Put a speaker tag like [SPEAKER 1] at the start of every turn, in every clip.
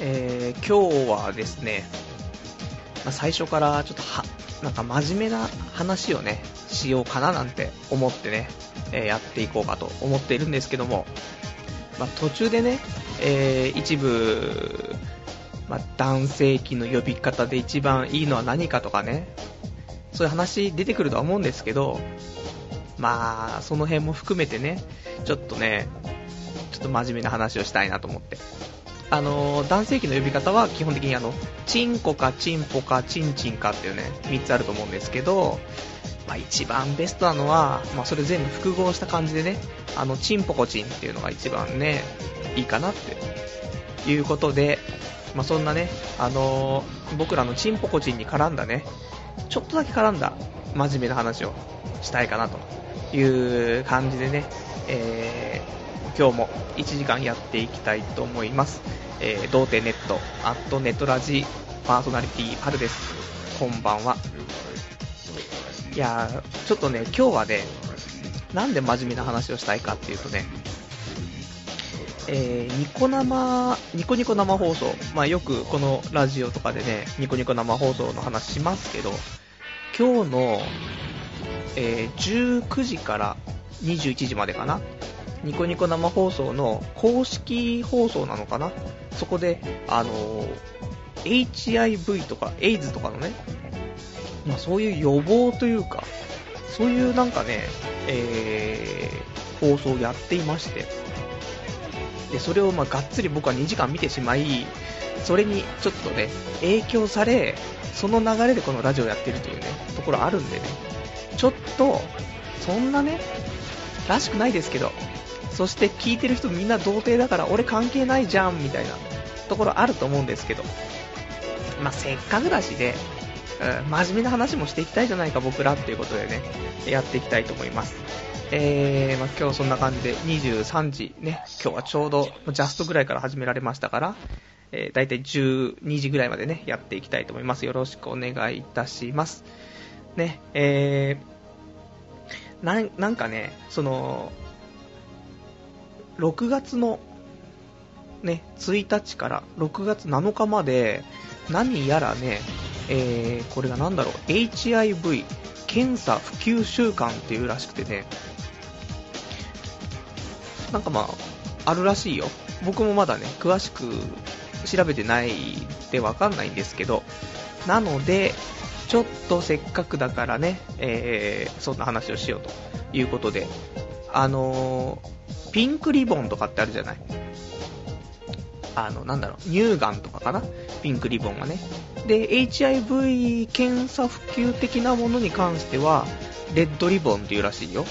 [SPEAKER 1] えー、今日はですね、まあ、最初からちょっとは、なんか真面目な話をね、しようかななんて思ってね、えー、やっていこうかと思っているんですけども、まあ、途中でね、えー、一部、まあ、男性器の呼び方で一番いいのは何かとかね、そういう話出てくるとは思うんですけど、まあ、その辺も含めてね、ちょっとね、ちょっと真面目な話をしたいなと思って。あの男性器の呼び方は基本的にあの、チンコかチンポかチンチンかっていうね、3つあると思うんですけど、まあ、一番ベストなのは、まあ、それ全部複合した感じでね、あの、チンポコチンっていうのが一番ね、いいかなっていうことで、まあ、そんなね、あの、僕らのチンポコチンに絡んだね、ちょっとだけ絡んだ真面目な話をしたいかなという感じでね、えー、今日も1時間やっていきたいと思います。えー、童貞ネット、アットネットラジパーソナリティパルです。こんばんは。いやー、ちょっとね、今日はね、なんで真面目な話をしたいかっていうとね、えー、ニコ生、ニコニコ生放送、まあよくこのラジオとかでね、ニコニコ生放送の話しますけど、今日の、えー、19時から21時までかな、ニコニコ生放送の公式放送なのかな、そこで、あのー、HIV とか AIDS とかのね、まあ、そういう予防というか、そういうなんかね、えー、放送をやっていまして、で、それをまあがっつり僕は2時間見てしまい、それにちょっとね、影響され、その流れでこのラジオやってるというね、ところあるんでね、ちょっと、そんなね、らしくないですけど、そして聞いてる人みんな童貞だから俺関係ないじゃんみたいなところあると思うんですけど、まあ、せっかくだしで、うん、真面目な話もしていきたいじゃないか僕らっていうことでね、やっていきたいと思います。えー、まあ、今日そんな感じで23時ね、今日はちょうどジャストぐらいから始められましたから、えー、だいたい12時ぐらいまでね、やっていきたいと思います。よろしくお願いいたします。ね、えー、なんかね、その、6月のね、1日から6月7日まで、何やらね、えー、これが何だろう、HIV 検査普及週間っていうらしくてね、なんかまあ、あるらしいよ。僕もまだね、詳しく調べてないでわかんないんですけど、なので、ちょっとせっかくだからね、えー、そんな話をしようということで、あのー、ピンクリボンとかってあるじゃない？あの、なんだろう、乳がんとかかな？ピンクリボンがね。で、HIV 検査普及的なものに関しては、レッドリボンっていうらしいよ。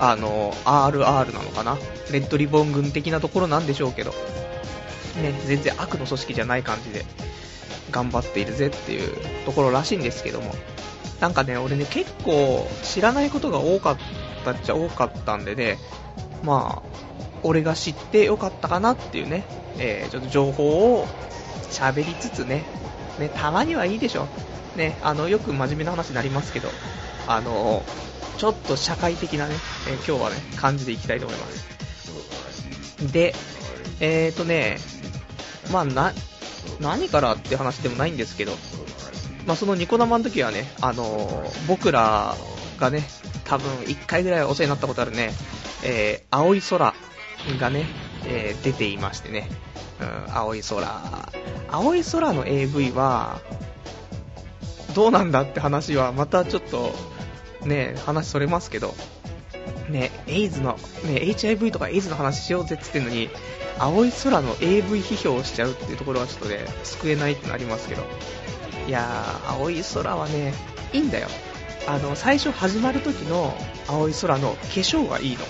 [SPEAKER 1] あの、RR なのかな？レッドリボン軍的なところなんでしょうけど。ね、全然悪の組織じゃない感じで、頑張っているぜっていうところらしいんですけども。なんかね、俺ね、結構知らないことが多かったっちゃ多かったんでね、まあ、俺が知ってよかったかなっていうね、えー、ちょっと情報を喋りつつね、ね、たまにはいいでしょ。ね、あの、よく真面目な話になりますけど、あの、ちょっと社会的なね、えー、今日はね、感じでいきたいと思います。で、えーとね、まあな、何からって話でもないんですけど、まあそのニコ生の時はね、あの、僕らがね、多分1回ぐらいお世話になったことあるね、えー、青い空がね、えー、出ていましてね、うん、青い空。青い空の AV は、どうなんだって話はまたちょっと、ね、話それますけど、ね、エイズの、ね、HIV とかエイズの話しようぜって言ってんのに、青い空の AV 批評をしちゃうっていうところはちょっとね、救えないってなりますけど。いやー、青い空はね、いいんだよ。あの、最初始まる時の青い空の化粧がいいの。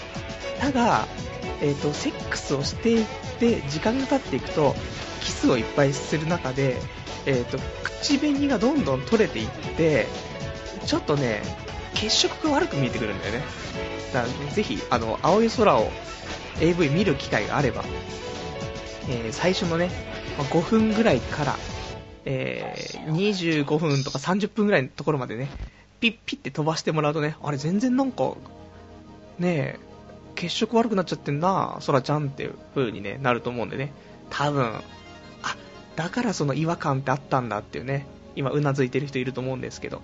[SPEAKER 1] ただ、えーと、セックスをしていって時間が経っていくとキスをいっぱいする中で、えーと、口紅がどんどん取れていってちょっとね血色が悪く見えてくるんだよね。だからぜひあの青い空を AV 見る機会があれば、えー、最初のね5分ぐらいから、えー、25分とか30分ぐらいのところまでねピッピッて飛ばしてもらうとねあれ全然なんかねえ血色悪くなっちゃってんな、そらちゃんっていう風に、ね、なると思うんでね、多分、あ、だからその違和感ってあったんだっていうね、今うなずいてる人いると思うんですけど。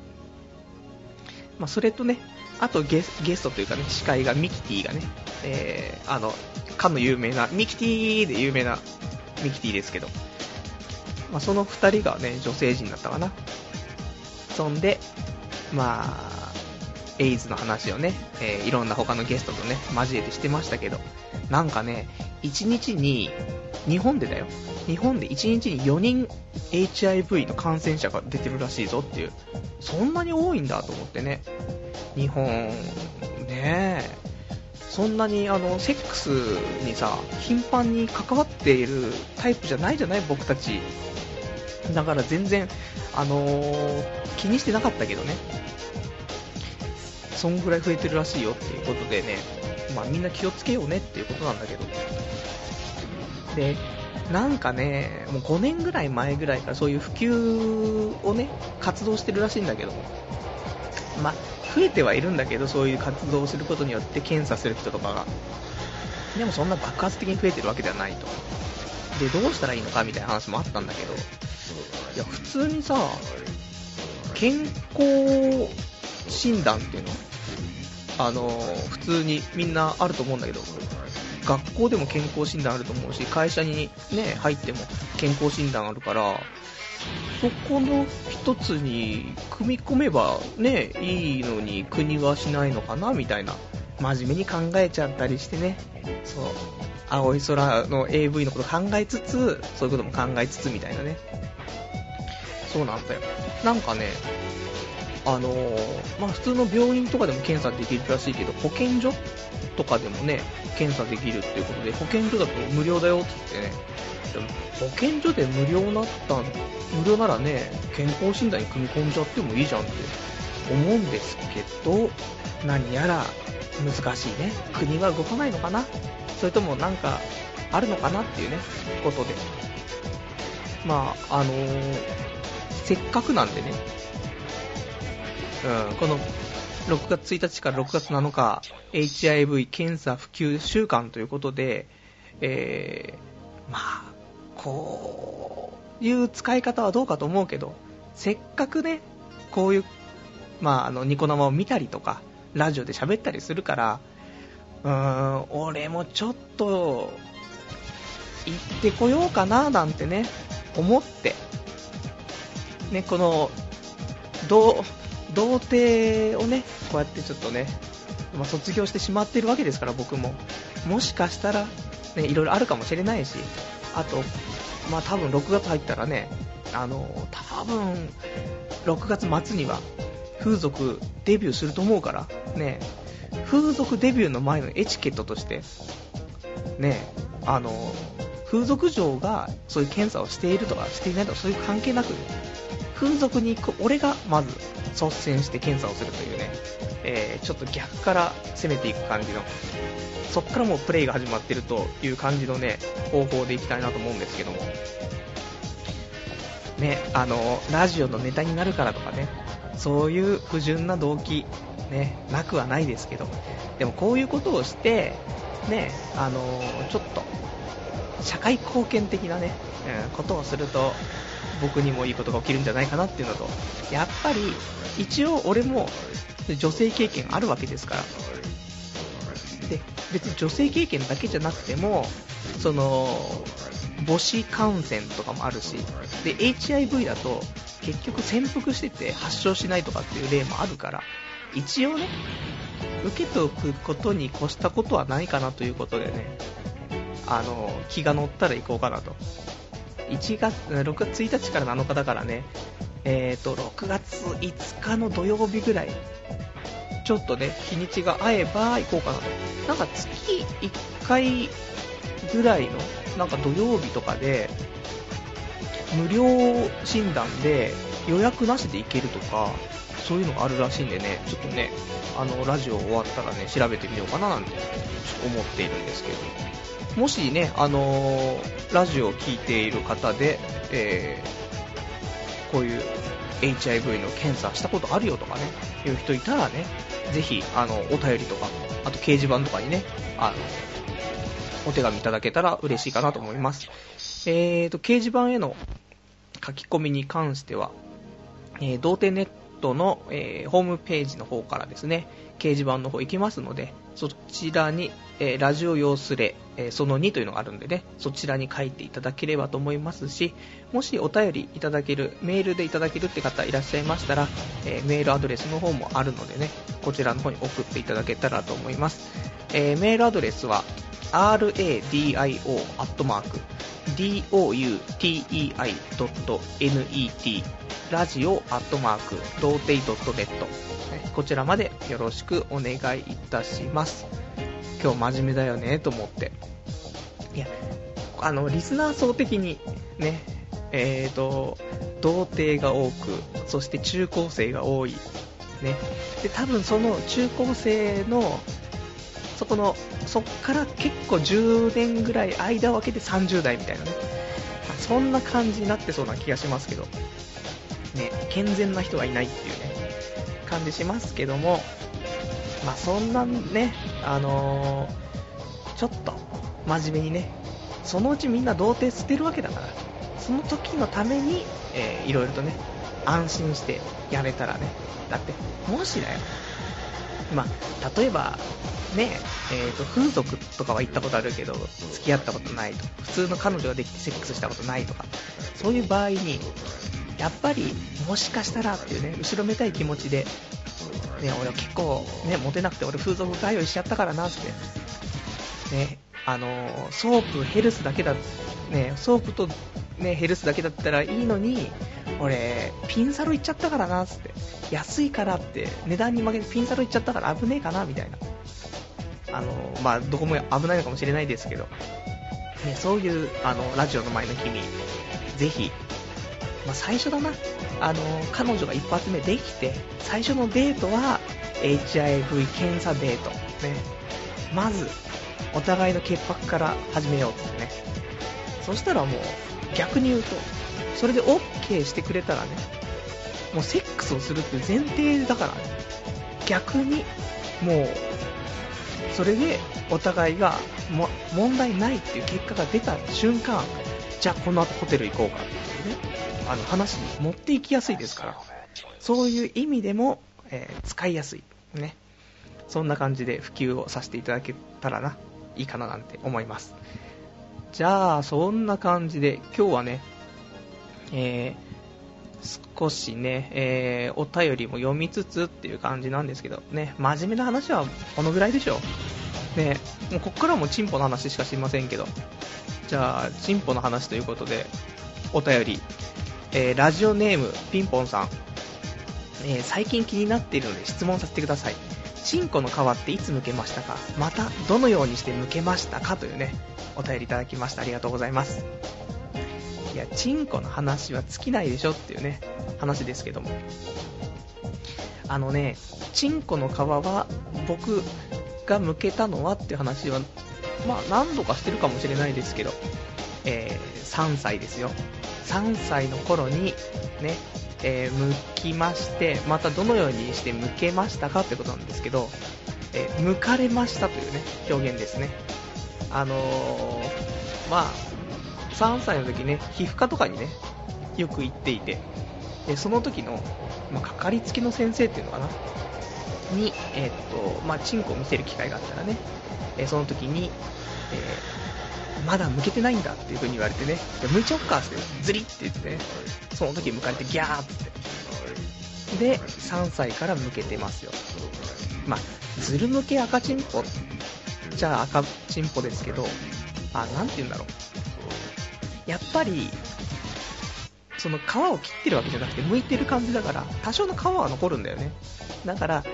[SPEAKER 1] まあ、それとね、あとゲストというかね、司会がミキティがね、えー、あの、かの有名な、ミキティで有名なミキティですけど、まあ、その二人がね、女性陣だったかな。そんで、まあ、エイズの話をね、えー、いろんな他のゲストとね、交えてしてましたけど、なんかね、1日に、日本でだよ、日本で1日に4人 HIV の感染者が出てるらしいぞっていう、そんなに多いんだと思ってね、日本、ねえ、そんなにあのセックスにさ、頻繁に関わっているタイプじゃないじゃない、僕たち。だから全然、あのー、気にしてなかったけどね。そんぐらい増えてるらしいよっていうことでね、まあみんな気をつけようねっていうことなんだけど。で、なんかね、もう5年ぐらい前ぐらいからそういう普及をね、活動してるらしいんだけど。まあ、増えてはいるんだけど、そういう活動をすることによって検査する人とかが。でもそんな爆発的に増えてるわけではないと。で、どうしたらいいのかみたいな話もあったんだけど、いや、普通にさ、健康診断っていうの？あの普通にみんなあると思うんだけど学校でも健康診断あると思うし会社にね入っても健康診断あるからそこの一つに組み込めばねいいのに国はしないのかなみたいな。真面目に考えちゃったりしてね。そう。青い空の AV のこと考えつつそういうことも考えつつみたいなね。そうなんだよ。なんかねあのー、まあ、普通の病院とかでも検査できるらしいけど、保健所とかでもね、検査できるっていうことで、保健所だと無料だよって言ってね、でも保健所で無料なった無料ならね、健康診断に組み込んじゃってもいいじゃんって思うんですけど、何やら難しいね。国は動かないのかなそれともなんかあるのかなっていうね、ことで。まあ、あのー、せっかくなんでね、うん、この6月1日から6月7日、HIV 検査普及週間ということで、えー、まあ、こういう使い方はどうかと思うけど、せっかくね、こういう、まあ、あの、ニコ生を見たりとか、ラジオで喋ったりするから、うーん、俺もちょっと、行ってこようかな、なんてね、思って、ね、この、どう、童貞をね、こうやってちょっとね、まあ、卒業してしまってるわけですから、僕も。もしかしたら、ね、いろいろあるかもしれないし、あと、まあ多分6月入ったらね、あの、多分、6月末には風俗デビューすると思うから、ね、風俗デビューの前のエチケットとして、ね、あの、風俗嬢がそういう検査をしているとかしていないとかそういう関係なく、風俗に行く俺がまず率先して検査をするというね、えー、ちょっと逆から攻めていく感じの、そっからもうプレイが始まってるという感じのね、方法でいきたいなと思うんですけども、ね、あの、ラジオのネタになるからとかね、そういう不純な動機、ね、なくはないですけど、でもこういうことをして、ね、あのちょっと、社会貢献的なね、うん、ことをすると、僕にもいいことが起きるんじゃないかなっていうのと、やっぱり、一応俺も女性経験あるわけですから。で、別に女性経験だけじゃなくても、その、母子感染とかもあるし、で、HIV だと、結局潜伏してて発症しないとかっていう例もあるから、一応ね、受けておくことに越したことはないかなということでね、あの、気が乗ったら行こうかなと1月、6月1日から7日だからね、えーと、6月5日の土曜日ぐらい、ちょっとね、日にちが合えば行こうかなと。なんか月1回ぐらいの、なんか土曜日とかで、無料診断で予約なしで行けるとか、そういうのがあるらしいんでね、ちょっとね、あの、ラジオ終わったらね、調べてみようかななんて、思っているんですけど。もしね、あのー、ラジオを聴いている方で、えー、こういう HIV の検査したことあるよとかね、いう人いたらね、ぜひ、あの、お便りとか、あと掲示板とかにね、あの、お手紙いただけたら嬉しいかなと思います。えーと、掲示板への書き込みに関しては、えー、童貞ネットの、えー、ホームページの方からですね、掲示板の方行きますので、そちらに、えー、ラジオ用スレ、えー、その2というのがあるんでね、そちらに書いていただければと思いますし、もしお便りいただける、メールでいただけるって方いらっしゃいましたら、えー、メールアドレスの方もあるのでね、こちらの方に送っていただけたらと思います。えメールアドレスは、radio.doutei.net ラジオアこちらまでよろしくお願いいたします。今日真面目だよね、と思って。いや、あの、リスナー層的に、ね、えーと、童貞が多く、そして中高生が多い。ね。で、多分その中高生の、そこの、そっから結構10年ぐらい間を空けて30代みたいなね。そんな感じになってそうな気がしますけど。ね、健全な人はいないっていうね、感じしますけども、まあそんなね、あのー、ちょっと真面目にね、そのうちみんな童貞捨てるわけだから、その時のために、えー、いろいろとね、安心してやれたらね、だって、もしだよ、まあ、例えば、ね、えーと、風俗とかは行ったことあるけど、付き合ったことないと、普通の彼女ができてセックスしたことないとか、そういう場合に、やっぱりもしかしたらっていうね、後ろめたい気持ちで、ね、俺は結構ね、モテなくて俺風俗通いしちゃったからなって、ね、あの、ソープ、ヘルスだけだ、ね、ソープとね、ヘルスだけだったらいいのに、俺、ピンサロ行っちゃったからな、って。安いからって、値段に負けてピンサロ行っちゃったから危ねえかな、みたいな。あの、まあ、どこも危ないのかもしれないですけど、ね、そういう、あの、ラジオの前の君、ぜひ、まあ、最初だな、あの彼女が一発目できて最初のデートは HIV 検査デート、ね、まずお互いの潔白から始めようってね。そしたらもう逆に言うとそれで OK してくれたらねもうセックスをするっていう前提だからね。逆にもうそれでお互いが問題ないっていう結果が出た瞬間じゃあこの後ホテル行こうか。ってあの話に持っていきやすいですから、そういう意味でも、えー、使いやすい。ね。そんな感じで普及をさせていただけたらな、いいかななんて思います。じゃあ、そんな感じで、今日はね、えー、少しね、えー、お便りも読みつつっていう感じなんですけど、ね、真面目な話はこのぐらいでしょう。ね、もうこっからもチンポの話しか知りませんけど、じゃあ、チンポの話ということで、お便りえー、ラジオネームピンポンさん、えー、最近気になっているので質問させてください。チンコの皮っていつ剥けましたか？またどのようにして剥けましたか？というねお便りいただきました。ありがとうございます。いやチンコの話は尽きないでしょっていうね話ですけども。あのねチンコの皮は僕が剥けたのはっていう話はまあ何度かしてるかもしれないですけど、えー、3歳ですよ3歳の頃にね、えー、剥きまして、またどのようにして剥けましたかってことなんですけど、えー、剥かれましたというね、表現ですね。あのー、まあ、3歳の時ね、皮膚科とかにね、よく行っていて、でその時の、まあ、かかりつけの先生っていうのかな、に、えー、っと、まあ、チンコを見せる機会があったらね、えその時に、えまだ向けてないんだっていう風に言われてね、向いちゃおっかって、ズリって言ってね、その時向かれてギャーって。で、3歳から向けてますよ。まあ、ズル向け赤チンポじゃあ赤チンポですけど、あ、なんて言うんだろう。やっぱり、その皮を切ってるわけじゃなくて、剥いてる感じだから、多少の皮は残るんだよね。だから、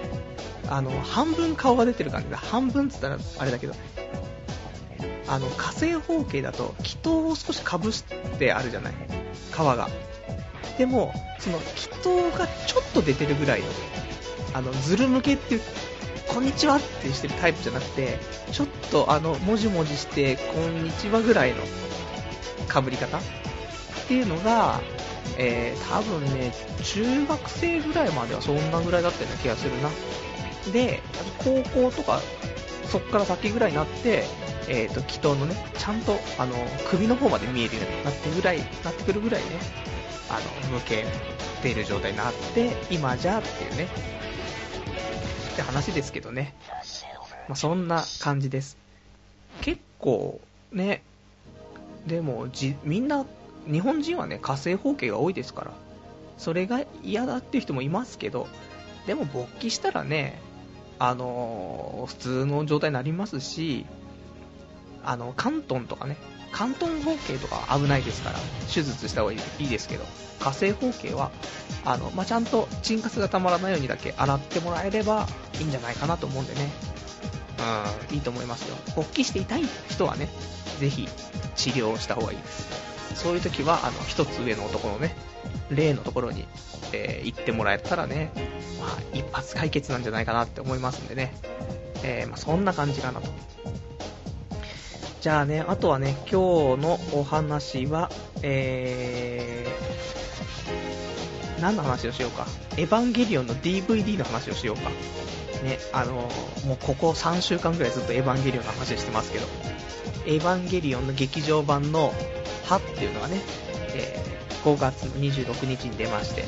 [SPEAKER 1] あの、半分顔が出てる感じだ。半分っつったらあれだけど、あの火星方形だと気筒を少しかぶしてあるじゃない？皮が。でもその気筒がちょっと出てるぐらいのあのズル向けっていうこんにちはってしてるタイプじゃなくてちょっとあのもじもじしてこんにちはぐらいのかぶり方？っていうのが、えー、多分ね中学生ぐらいまではそんなぐらいだったような気がするな。で高校とかそっから先ぐらいになってえっ、と、祈祷のね、ちゃんと、あの、首の方まで見えるようになってぐらい、なってくるぐらいね、あの、向けている状態になって、今じゃっていうね、って話ですけどね。まあ、そんな感じです。結構、ね、でもじ、みんな、日本人はね、火星方形が多いですから、それが嫌だっていう人もいますけど、でも勃起したらね、あの、普通の状態になりますし、あの、関東とかね、関東方形とか危ないですから、手術した方がいいですけど、火星方形は、あの、まあ、ちゃんと沈活がたまらないようにだけ洗ってもらえればいいんじゃないかなと思うんでね、うん、いいと思いますよ。勃起して痛い人はね、ぜひ治療した方がいいです。そういう時は、あの、一つ上の男のね、例のところに、えー、行ってもらえたらね、まあ、一発解決なんじゃないかなって思いますんでね、えー、まあ、そんな感じかなと。じゃあね、あとはね、今日のお話は、えー、何の話をしようか。エヴァンゲリオンの DVD の話をしようか。ね、あのもうここ3週間ぐらいずっとエヴァンゲリオンの話してますけど、エヴァンゲリオンの劇場版の歯っていうのがね、えー、5月26日に出まして、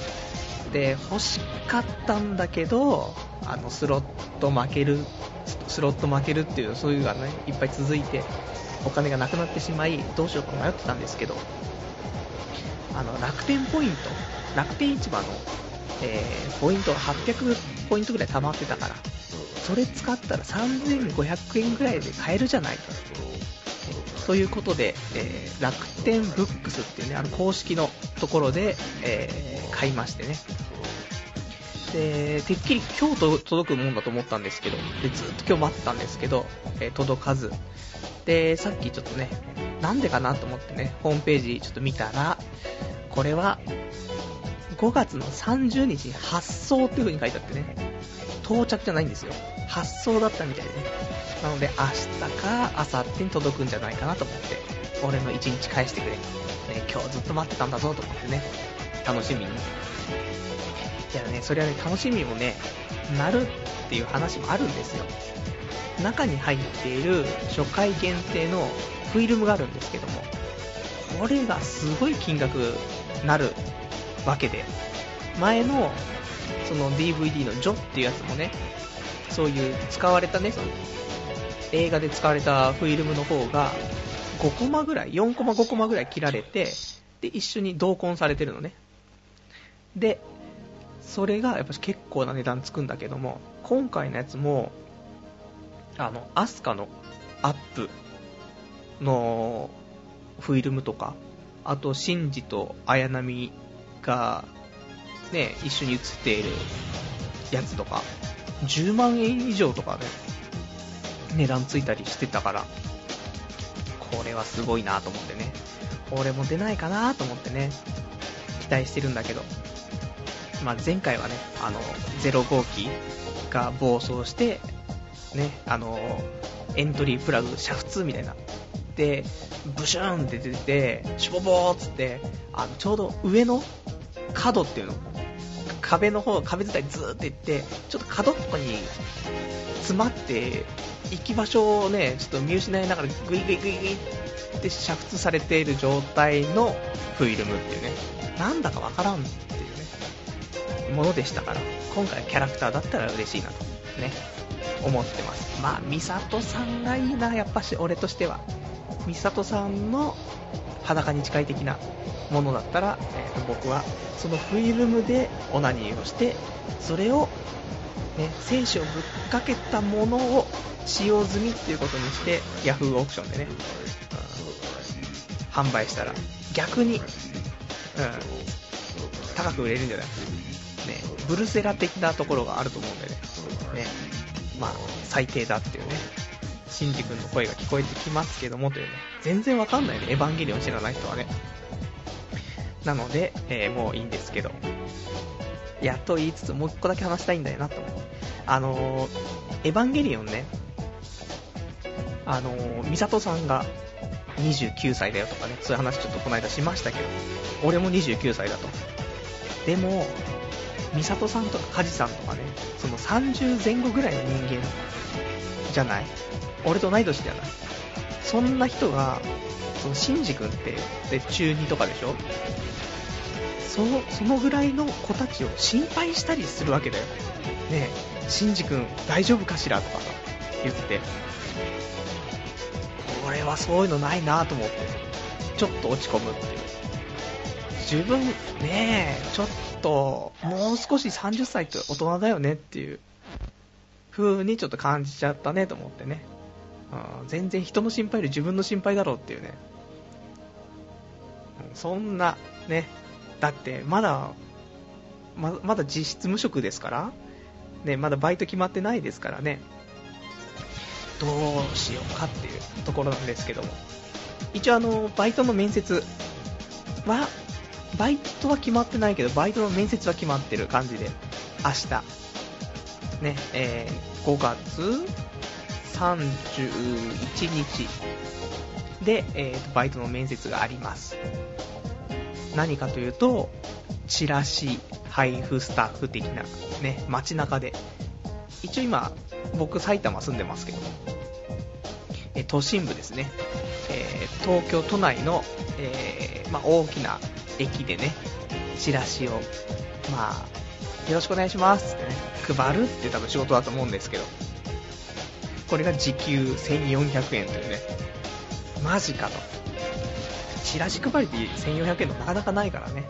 [SPEAKER 1] で、欲しかったんだけど、あの、スロット負ける、スロット負けるっていう、そういうのがね、いっぱい続いて、お金がなくなってしまい、どうしようか迷ってたんですけど、あの、楽天ポイント、楽天市場の、えー、ポイントが800ポイントぐらい溜まってたから、それ使ったら3500円ぐらいで買えるじゃないと。いうことで、えー、楽天ブックスっていうね、あの公式のところで、えー、買いましてね。で、てっきり今日届くもんだと思ったんですけど、でずっと今日待ったんですけど、えー、届かず。で、さっきちょっとね、なんでかなと思ってね、ホームページちょっと見たら、これは、5月の30日に発送っていう風に書いてあってね、到着じゃないんですよ。発送だったみたいでね。なので、明日か明後日に届くんじゃないかなと思って、俺の1日返してくれ。ね、今日ずっと待ってたんだぞと思ってね、楽しみ？に。いやね、それはね、楽しみもね、なるっていう話もあるんですよ。中に入っている初回限定のフィルムがあるんですけども、これがすごい金額なるわけで、前のその DVD のジョっていうやつもね、そういう使われたね、その映画で使われたフィルムの方が5コマぐらい、4コマ5コマぐらい切られて、で、一緒に同梱されてるのね。で、それがやっぱ結構な値段つくんだけども、今回のやつも、あの、アスカのアップのフィルムとか、あと、シンジと綾波が、ね、一緒に写っているやつとか、10万円以上とかね、値段ついたりしてたから、これはすごいなと思ってね、俺も出ないかなと思ってね、期待してるんだけど、まあ、前回はね、あの、0号機が暴走して、ね、あの、エントリープラグ煮沸みたいな。で、ブシューンって出てて、シュボボーっつって、あの、ちょうど上の角っていうの、壁の方、壁伝いずーっと行って、ちょっと角っこに詰まって、行き場所をね、ちょっと見失いながらグイグイグイグイって煮沸されている状態のフィルムっていうね、なんだかわからんっていうね、ものでしたから、今回キャラクターだったら嬉しいなと、ね、思ってます。まあ、ミサトさんがいいな、やっぱし、俺としては。ミサトさんの裸に近い的なものだったら、えー、と僕はそのフィルムでオナニーをして、それを、ね、精子をぶっかけたものを使用済みっていうことにして、Yahoo オークションでね、販売したら、逆に、うん、高く売れるんじゃない？ね、ブルセラ的なところがあると思うんでね、ね、まあ、最低だっていうね、シンジ君の声が聞こえてきますけどもというね、全然わかんないね、エヴァンゲリオン知らない人はね。なので、えー、もういいんですけど、やっと言いつつ、もう一個だけ話したいんだよなと思う。あのー、エヴァンゲリオンね、あのー、ミサトさんが29歳だよとかね、そういう話ちょっとこの間しましたけど、俺も29歳だと。でも、ミサトさんとかカジさんとかね、その30前後ぐらいの人間じゃない？俺と同い年じゃなそんな人が、その、シンジ君って、で、中2とかでしょ？その、そのぐらいの子たちを心配したりするわけだよ。ねえ、シンジ君大丈夫かしらとか言って、これはそういうのないなと思って、ちょっと落ち込むっていう。自分、ねえ、ちょっと、もう少し30歳って大人だよねっていう風にちょっと感じちゃったねと思ってね。全然人の心配より自分の心配だろうっていうね。そんな、ね。だって、まだ、ままだ実質無職ですから、ね、まだバイト決まってないですからね。どうしようかっていうところなんですけども。一応あの、バイトの面接は、バイトは決まってないけど、バイトの面接は決まってる感じで、明日、ね、えー、5月31日で、えー、バイトの面接があります。何かというと、チラシ配布スタッフ的な、ね、街中で。一応今、僕埼玉住んでますけど、え都心部ですね。えー、東京都内の、えー、まあ、大きな駅でね、チラシを、まあ、よろしくお願いしますってね、配るって多分仕事だと思うんですけど、これが時給1400円というね、マジかと。チラシ配りで1400円のなかなかないからね。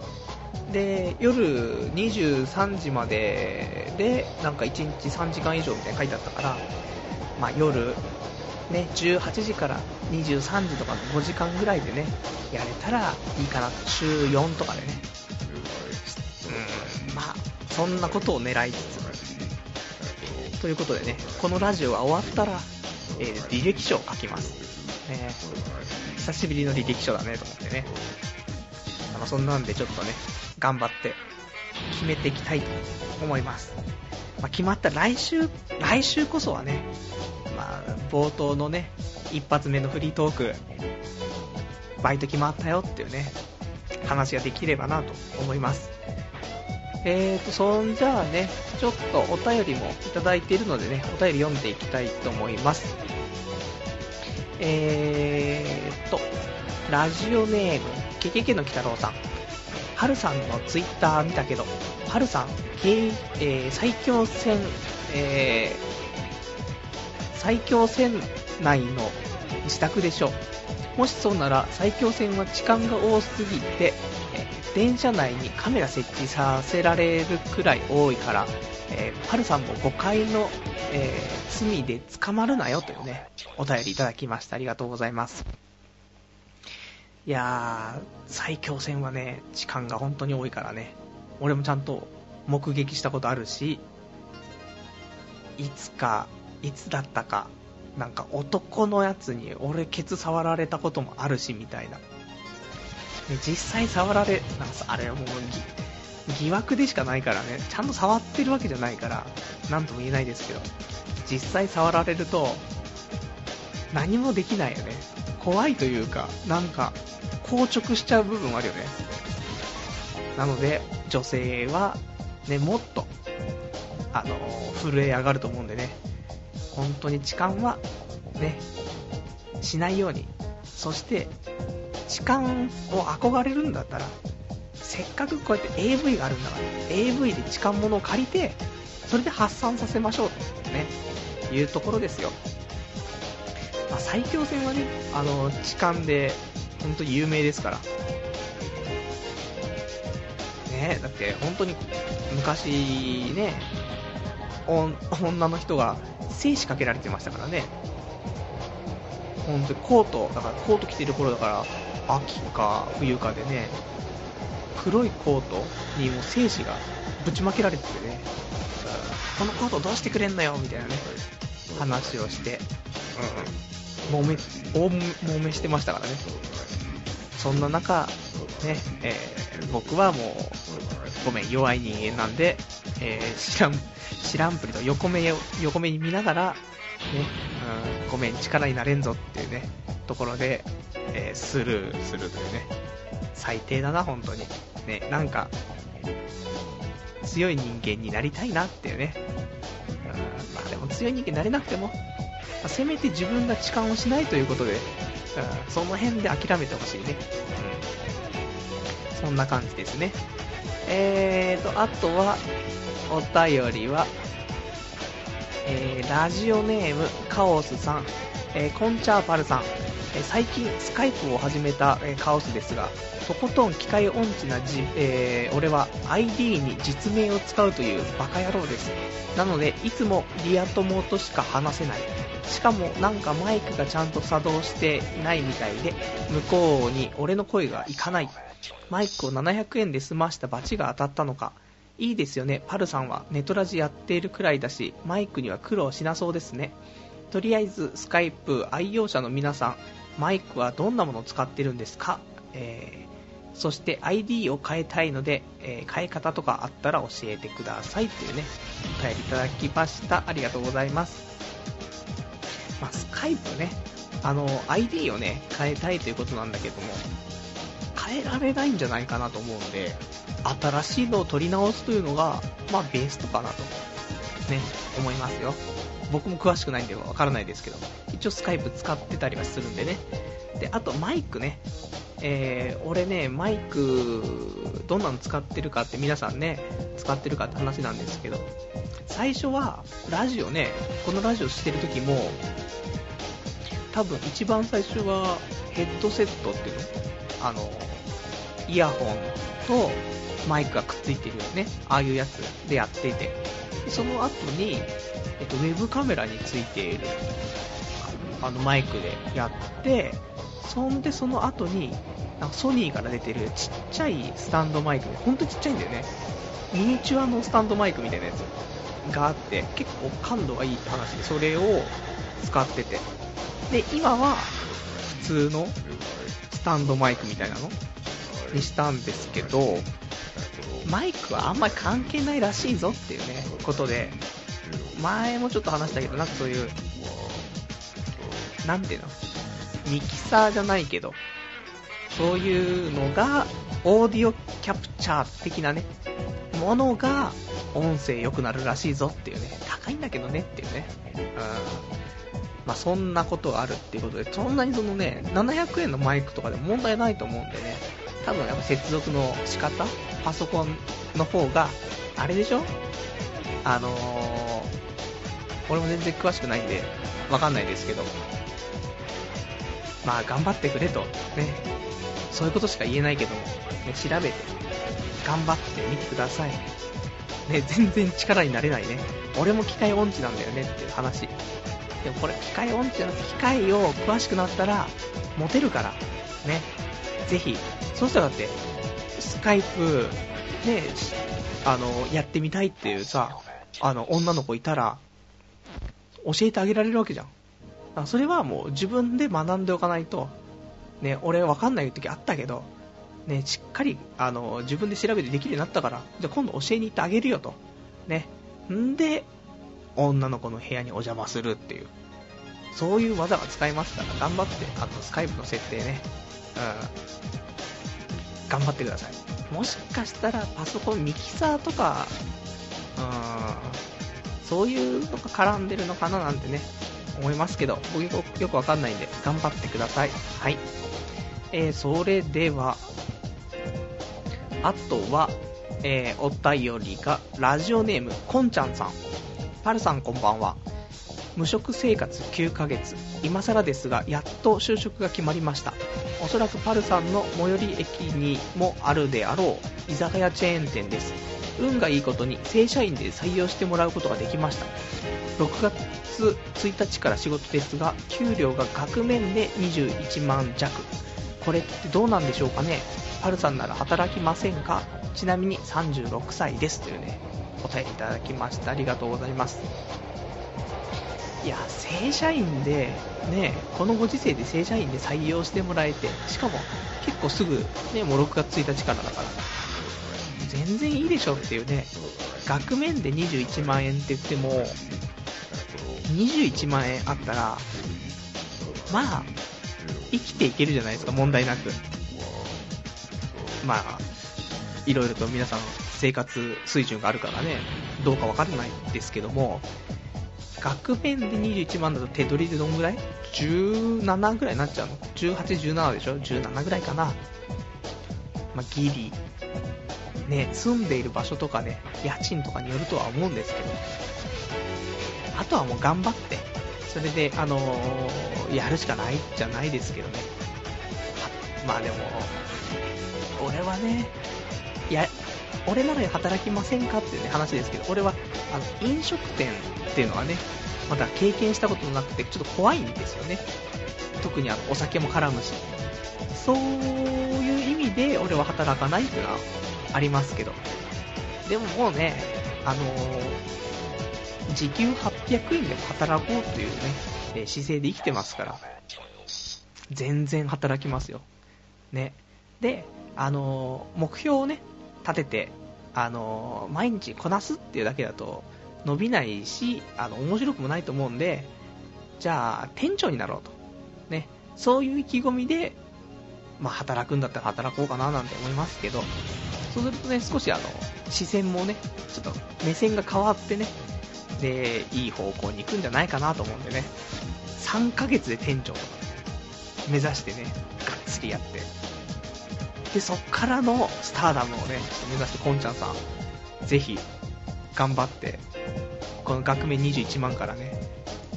[SPEAKER 1] で、夜23時までで、なんか1日3時間以上みたいに書いてあったから、まあ夜、ね、18時から23時とかの5時間ぐらいでね、やれたらいいかなと、週4とかでね。うん、まあ、そんなことを狙いつつ、ということでね、このラジオが終わったら、えー、履歴書を書きます。ね、久しぶりの履歴書だねと思ってね。まあ、そんなんでちょっとね、頑張って決めていきたいと思います。まあ、決まった来週、来週こそはね、まあ、冒頭のね、一発目のフリートーク、バイト決まったよっていうね、話ができればなと思います。えーと、そんじゃあね、ちょっとお便りもいただいているのでね、お便り読んでいきたいと思います。えーと、ラジオネーム、ケケケの鬼太郎さん。はるさんのツイッター見たけど、はるさん、えー、最強戦、えー、最強戦内の自宅でしょ。もしそうなら、最強戦は痴漢が多すぎて、電車内にカメラ設置させられるくらい多いから、えー、パルさんも誤解の、えー、罪で捕まるなよというね、お便りいただきました。ありがとうございます。いやー、最強戦はね、時間が本当に多いからね、俺もちゃんと目撃したことあるし、いつか、いつだったか、なんか男のやつに俺ケツ触られたこともあるし、みたいな。実際触られ、なんかあれはもう疑惑でしかないからね、ちゃんと触ってるわけじゃないから、なんとも言えないですけど、実際触られると、何もできないよね。怖いというか、なんか、硬直しちゃう部分あるよね。なので、女性は、ね、もっと、あの、震え上がると思うんでね、本当に痴漢は、ね、しないように、そして、痴漢を憧れるんだったら、せっかくこうやって AV があるんだから、AV で痴漢物を借りて、それで発散させましょうとね、いうところですよ。まあ、最強戦はね、あの、痴漢で、本当に有名ですから。ねだって本当に昔ね、女の人が精子かけられてましたからね。本当にコート、だからコート着てる頃だから、秋か冬かでね、黒いコートにもう精子がぶちまけられててね、このコートどうしてくれんのよみたいなね、話をして、揉め、大揉めしてましたからね。そんな中、ね、えー、僕はもう、ごめん、弱い人間なんで、えー、知らん、知らんぷりと横目、横目に見ながら、うん、ごめん、力になれんぞっていうね、ところで、えー、スルーするというね、最低だな、本当に。ね、なんか、強い人間になりたいなっていうね。うん、まあでも強い人間になれなくても、まあ、せめて自分が痴漢をしないということで、うん、その辺で諦めてほしいね。うん。そんな感じですね。えーと、あとは、お便りは、えー、ラジオネーム、カオスさん、えー、コンチャーパルさん、えー、最近スカイプを始めた、え、カオスですが、とことん機械音痴なじ、えー、俺は ID に実名を使うというバカ野郎です。なので、いつもリア友としか話せない。しかもなんかマイクがちゃんと作動してないみたいで、向こうに俺の声がいかない。マイクを700円で済ましたバチが当たったのか。いいですよね、パルさんはネトラジやっているくらいだし、マイクには苦労しなそうですね。とりあえず、スカイプ愛用者の皆さん、マイクはどんなものを使ってるんですか、えー、そして ID を変えたいので、えー、変え方とかあったら教えてくださいというね、お便りいただきました。ありがとうございます。まあ、スカイプね、あの、ID をね、変えたいということなんだけども、変えられないんじゃないかなと思うんで、新しいのを取り直すというのが、まあ、ベースとかなと、ね、思いますよ。僕も詳しくないんでわからないですけど、一応スカイプ使ってたりはするんでね。で、あとマイクね。えー、俺ね、マイク、どんなの使ってるかって皆さんね、使ってるかって話なんですけど、最初は、ラジオね、このラジオしてる時も、多分一番最初はヘッドセットっていうの？あの、イヤホンとマイクがくっついてるよね、ああいうやつでやっていて、その後に、えっと、ウェブカメラについているあのマイクでやって、そんでその後に、なんかソニーから出てるちっちゃいスタンドマイクで、ほんとちっちゃいんだよね。ミニチュアのスタンドマイクみたいなやつがあって、結構感度がいいって話で、それを使ってて。で、今は普通のスタンドマイクみたいなのにしたんですけど、マイクはあんまり関係ないらしいぞっていうね、ことで、前もちょっと話したけど、なんかそういう、なんていうのミキサーじゃないけど、そういうのが、オーディオキャプチャー的なね、ものが、音声良くなるらしいぞっていうね、高いんだけどねっていうね、うん。まあそんなことがあるっていうことで、そんなにそのね、700円のマイクとかで問題ないと思うんでね、多分やっぱ接続の仕方、パソコンの方が、あれでしょ？あのー、俺も全然詳しくないんで、わかんないですけど、まあ頑張ってくれと、ね、そういうことしか言えないけども、ね、調べて、頑張ってみてください。ね、全然力になれないね。俺も機械音痴なんだよねっていう話。でもこれ機械音痴じゃなくて機械を詳しくなったら、モテるから、ね。ぜひ、そうしたらだって、スカイプ、ね、あの、やってみたいっていうさ、あの、女の子いたら、教えてあげられるわけじゃん。それはもう自分で学んでおかないと、ね、俺わかんない時あったけど、ね、しっかり、あの、自分で調べてできるようになったから、じゃ今度教えに行ってあげるよと。ね。んで、女の子の部屋にお邪魔するっていう。そういう技が使えますから、頑張って、あとスカイプの設定ね、うん、頑張ってください。もしかしたらパソコンミキサーとか、うん、そういうのが絡んでるのかななんてね、思いますけど、僕よくわかんないんで、頑張ってください。はい。えー、それでは、あとは、えー、お便りが、ラジオネーム、こんちゃんさん。パルさんこんばんは。無職生活9ヶ月。今更ですが、やっと就職が決まりました。おそらくパルさんの最寄り駅にもあるであろう、居酒屋チェーン店です。運がいいことに正社員で採用してもらうことができました。6月1日から仕事ですが、給料が額面で21万弱。これってどうなんでしょうかね？パルさんなら働きませんか？ちなみに36歳ですというね、お便りいただきました。ありがとうございます。いや、正社員で、ね、このご時世で正社員で採用してもらえて、しかも結構すぐ、ね、もう6月1日からだから、全然いいでしょっていうね、額面で21万円って言っても、21万円あったら、まあ、生きていけるじゃないですか、問題なく。まあ、いろいろと皆さん生活水準があるからね、どうかわからないですけども、額面で21万だと手取りでどんぐらい ?17 ぐらいになっちゃうの ?18、17でしょ ?17 ぐらいかな。まあ、ギリ。ね、住んでいる場所とかね、家賃とかによるとは思うんですけど、あとはもう頑張って、それで、あのー、やるしかないじゃないですけどね。まあでも、俺はね、や、俺なら働きませんかっていうね、話ですけど、俺は、あの、飲食店っていうのはね、まだ経験したことなくて、ちょっと怖いんですよね。特にあの、お酒も絡むし。そういう意味で、俺は働かないっていうのはありますけど。でももうね、あのー、時給800円でも働こうというね、え姿勢で生きてますから、全然働きますよ。ね。で、あのー、目標をね、立てて、あの、毎日こなすっていうだけだと伸びないし、あの、面白くもないと思うんで、じゃあ、店長になろうと。ね。そういう意気込みで、まあ、働くんだったら働こうかななんて思いますけど、そうするとね、少しあの、視線もね、ちょっと目線が変わってね、で、いい方向に行くんじゃないかなと思うんでね、3ヶ月で店長とか、目指してね、がっつりやって、で、そっからのスターダムをね、目指して、こんちゃんさん、ぜひ、頑張って、この額面21万からね、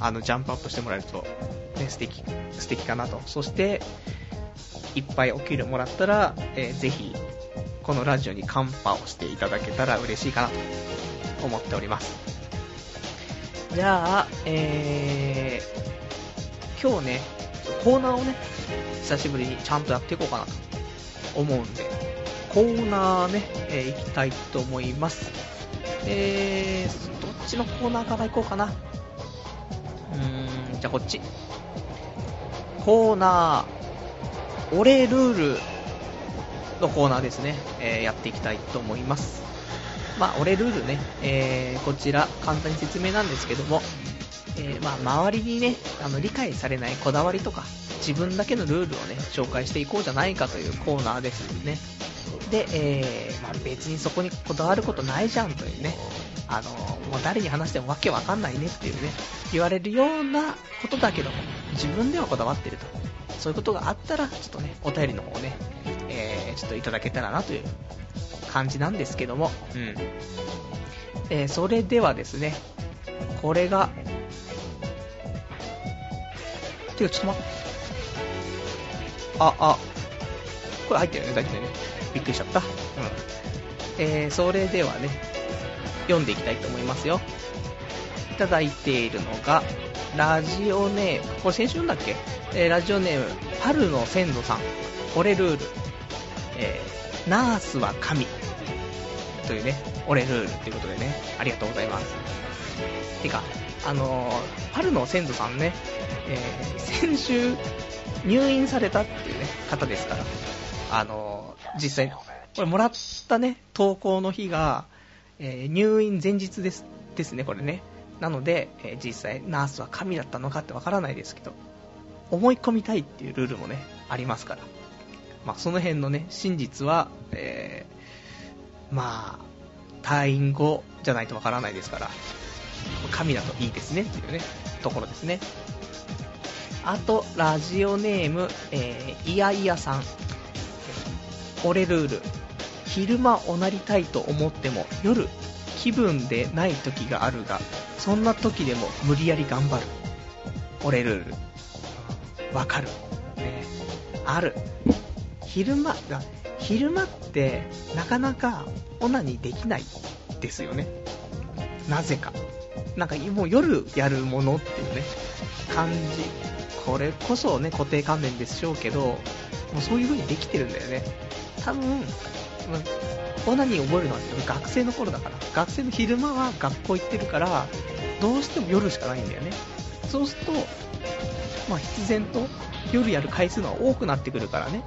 [SPEAKER 1] あの、ジャンプアップしてもらえると、ね、素敵、素敵かなと。そして、いっぱいお給料もらったら、えー、ぜひ、このラジオにカンパをしていただけたら嬉しいかなと思っております。じゃあ、えー、今日ね、コーナーをね、久しぶりにちゃんとやっていこうかなと思うんで、コーナーね、えー、行きたいと思います。えー、どっちのコーナーから行こうかな。うーん、じゃあこっち。コーナー、俺ルールのコーナーですね、えー、やっていきたいと思います。まあ、俺ルールね、えー、こちら簡単に説明なんですけども、えー、まあ、周りにね、あの、理解されないこだわりとか、自分だけのルールをね、紹介していこうじゃないかというコーナーですね。で、えー、まあ、別にそこにこだわることないじゃんというね、あの、もう誰に話してもわけわかんないねっていうね、言われるようなことだけども、自分ではこだわってると。そういうことがあったら、ちょっとね、お便りの方をね、えー、ちょっといただけたらなという感じなんですけども、うん。えー、それではですね、これが、てかちょっと待って。あ、あ、これ入ってるね、大体ね。びっくりしちゃった。うん。えー、それではね、読んでいきたいと思いますよ。いただいているのが、ラジオネーム、これ先週読んだっけ？えー、ラジオネーム、春の先祖さん、俺ルール、えー、ナースは神、というね、俺ルールっていうことでね、ありがとうございます。てか、あのー、春の先祖さんね、えー、先週、入院されたっていうね、方ですから、あのー、実際、これもらったね、投稿の日が、えー、入院前日です、ですね、これね。なので、え、実際、ナースは神だったのかってわからないですけど、思い込みたいっていうルールもね、ありますから。まあ、その辺のね、真実は、え、まあ、退院後じゃないとわからないですから、神だといいですねっていうね、ところですね。あと、ラジオネーム、えー、いやいやさん。俺ルール。昼間おなりたいと思っても、夜、気分でない時があるが、そんな時でも無理やり頑張る。俺ルール。わかる。ね。ある。昼間、昼間ってなかなかオナニーできないですよね。なぜか。なんかもう夜やるものっていうね、感じこれこそね、固定観念でしょうけど、もうそういう風にできてるんだよね。多分、まオナニー覚えるのは学生の頃だから。学生の昼間は学校行ってるから、どうしても夜しかないんだよね。そうすると、まあ必然と夜やる回数が多くなってくるからね。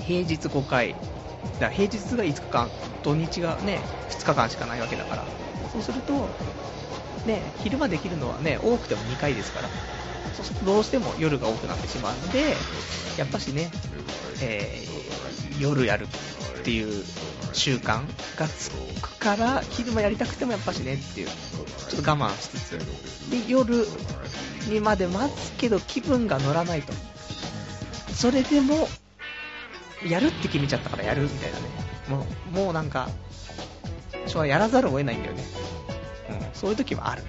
[SPEAKER 1] 平日5回。だから平日が5日間、土日がね、2日間しかないわけだから。そうすると、ね、昼間できるのはね、多くても2回ですから。どうしても夜が多くなってしまうので、やっぱしね、えー、夜やるっていう習慣がつくから、昼間やりたくてもやっぱしねっていう、ちょっと我慢しつつ、で、夜にまで待つけど気分が乗らないと。それでも、やるって決めちゃったからやるみたいなね。もう、もうなんか、それはやらざるを得ないんだよね。うん、そういう時もある。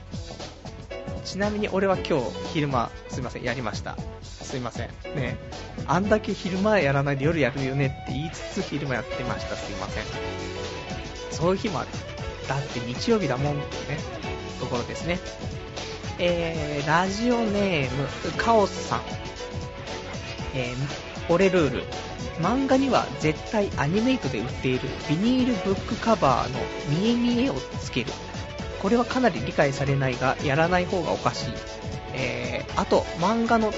[SPEAKER 1] ちなみに俺は今日昼間、すいません、やりました。すいません。ねあんだけ昼間やらないで夜やるよねって言いつつ昼間やってました。すいません。そういう日もある。だって日曜日だもんっていうね、ところですね。えー、ラジオネーム、カオスさん。えー、俺ルール。漫画には絶対アニメイトで売っているビニールブックカバーの見え見えをつける。これはかなり理解されないが、やらない方がおかしい。えー、あと、漫画の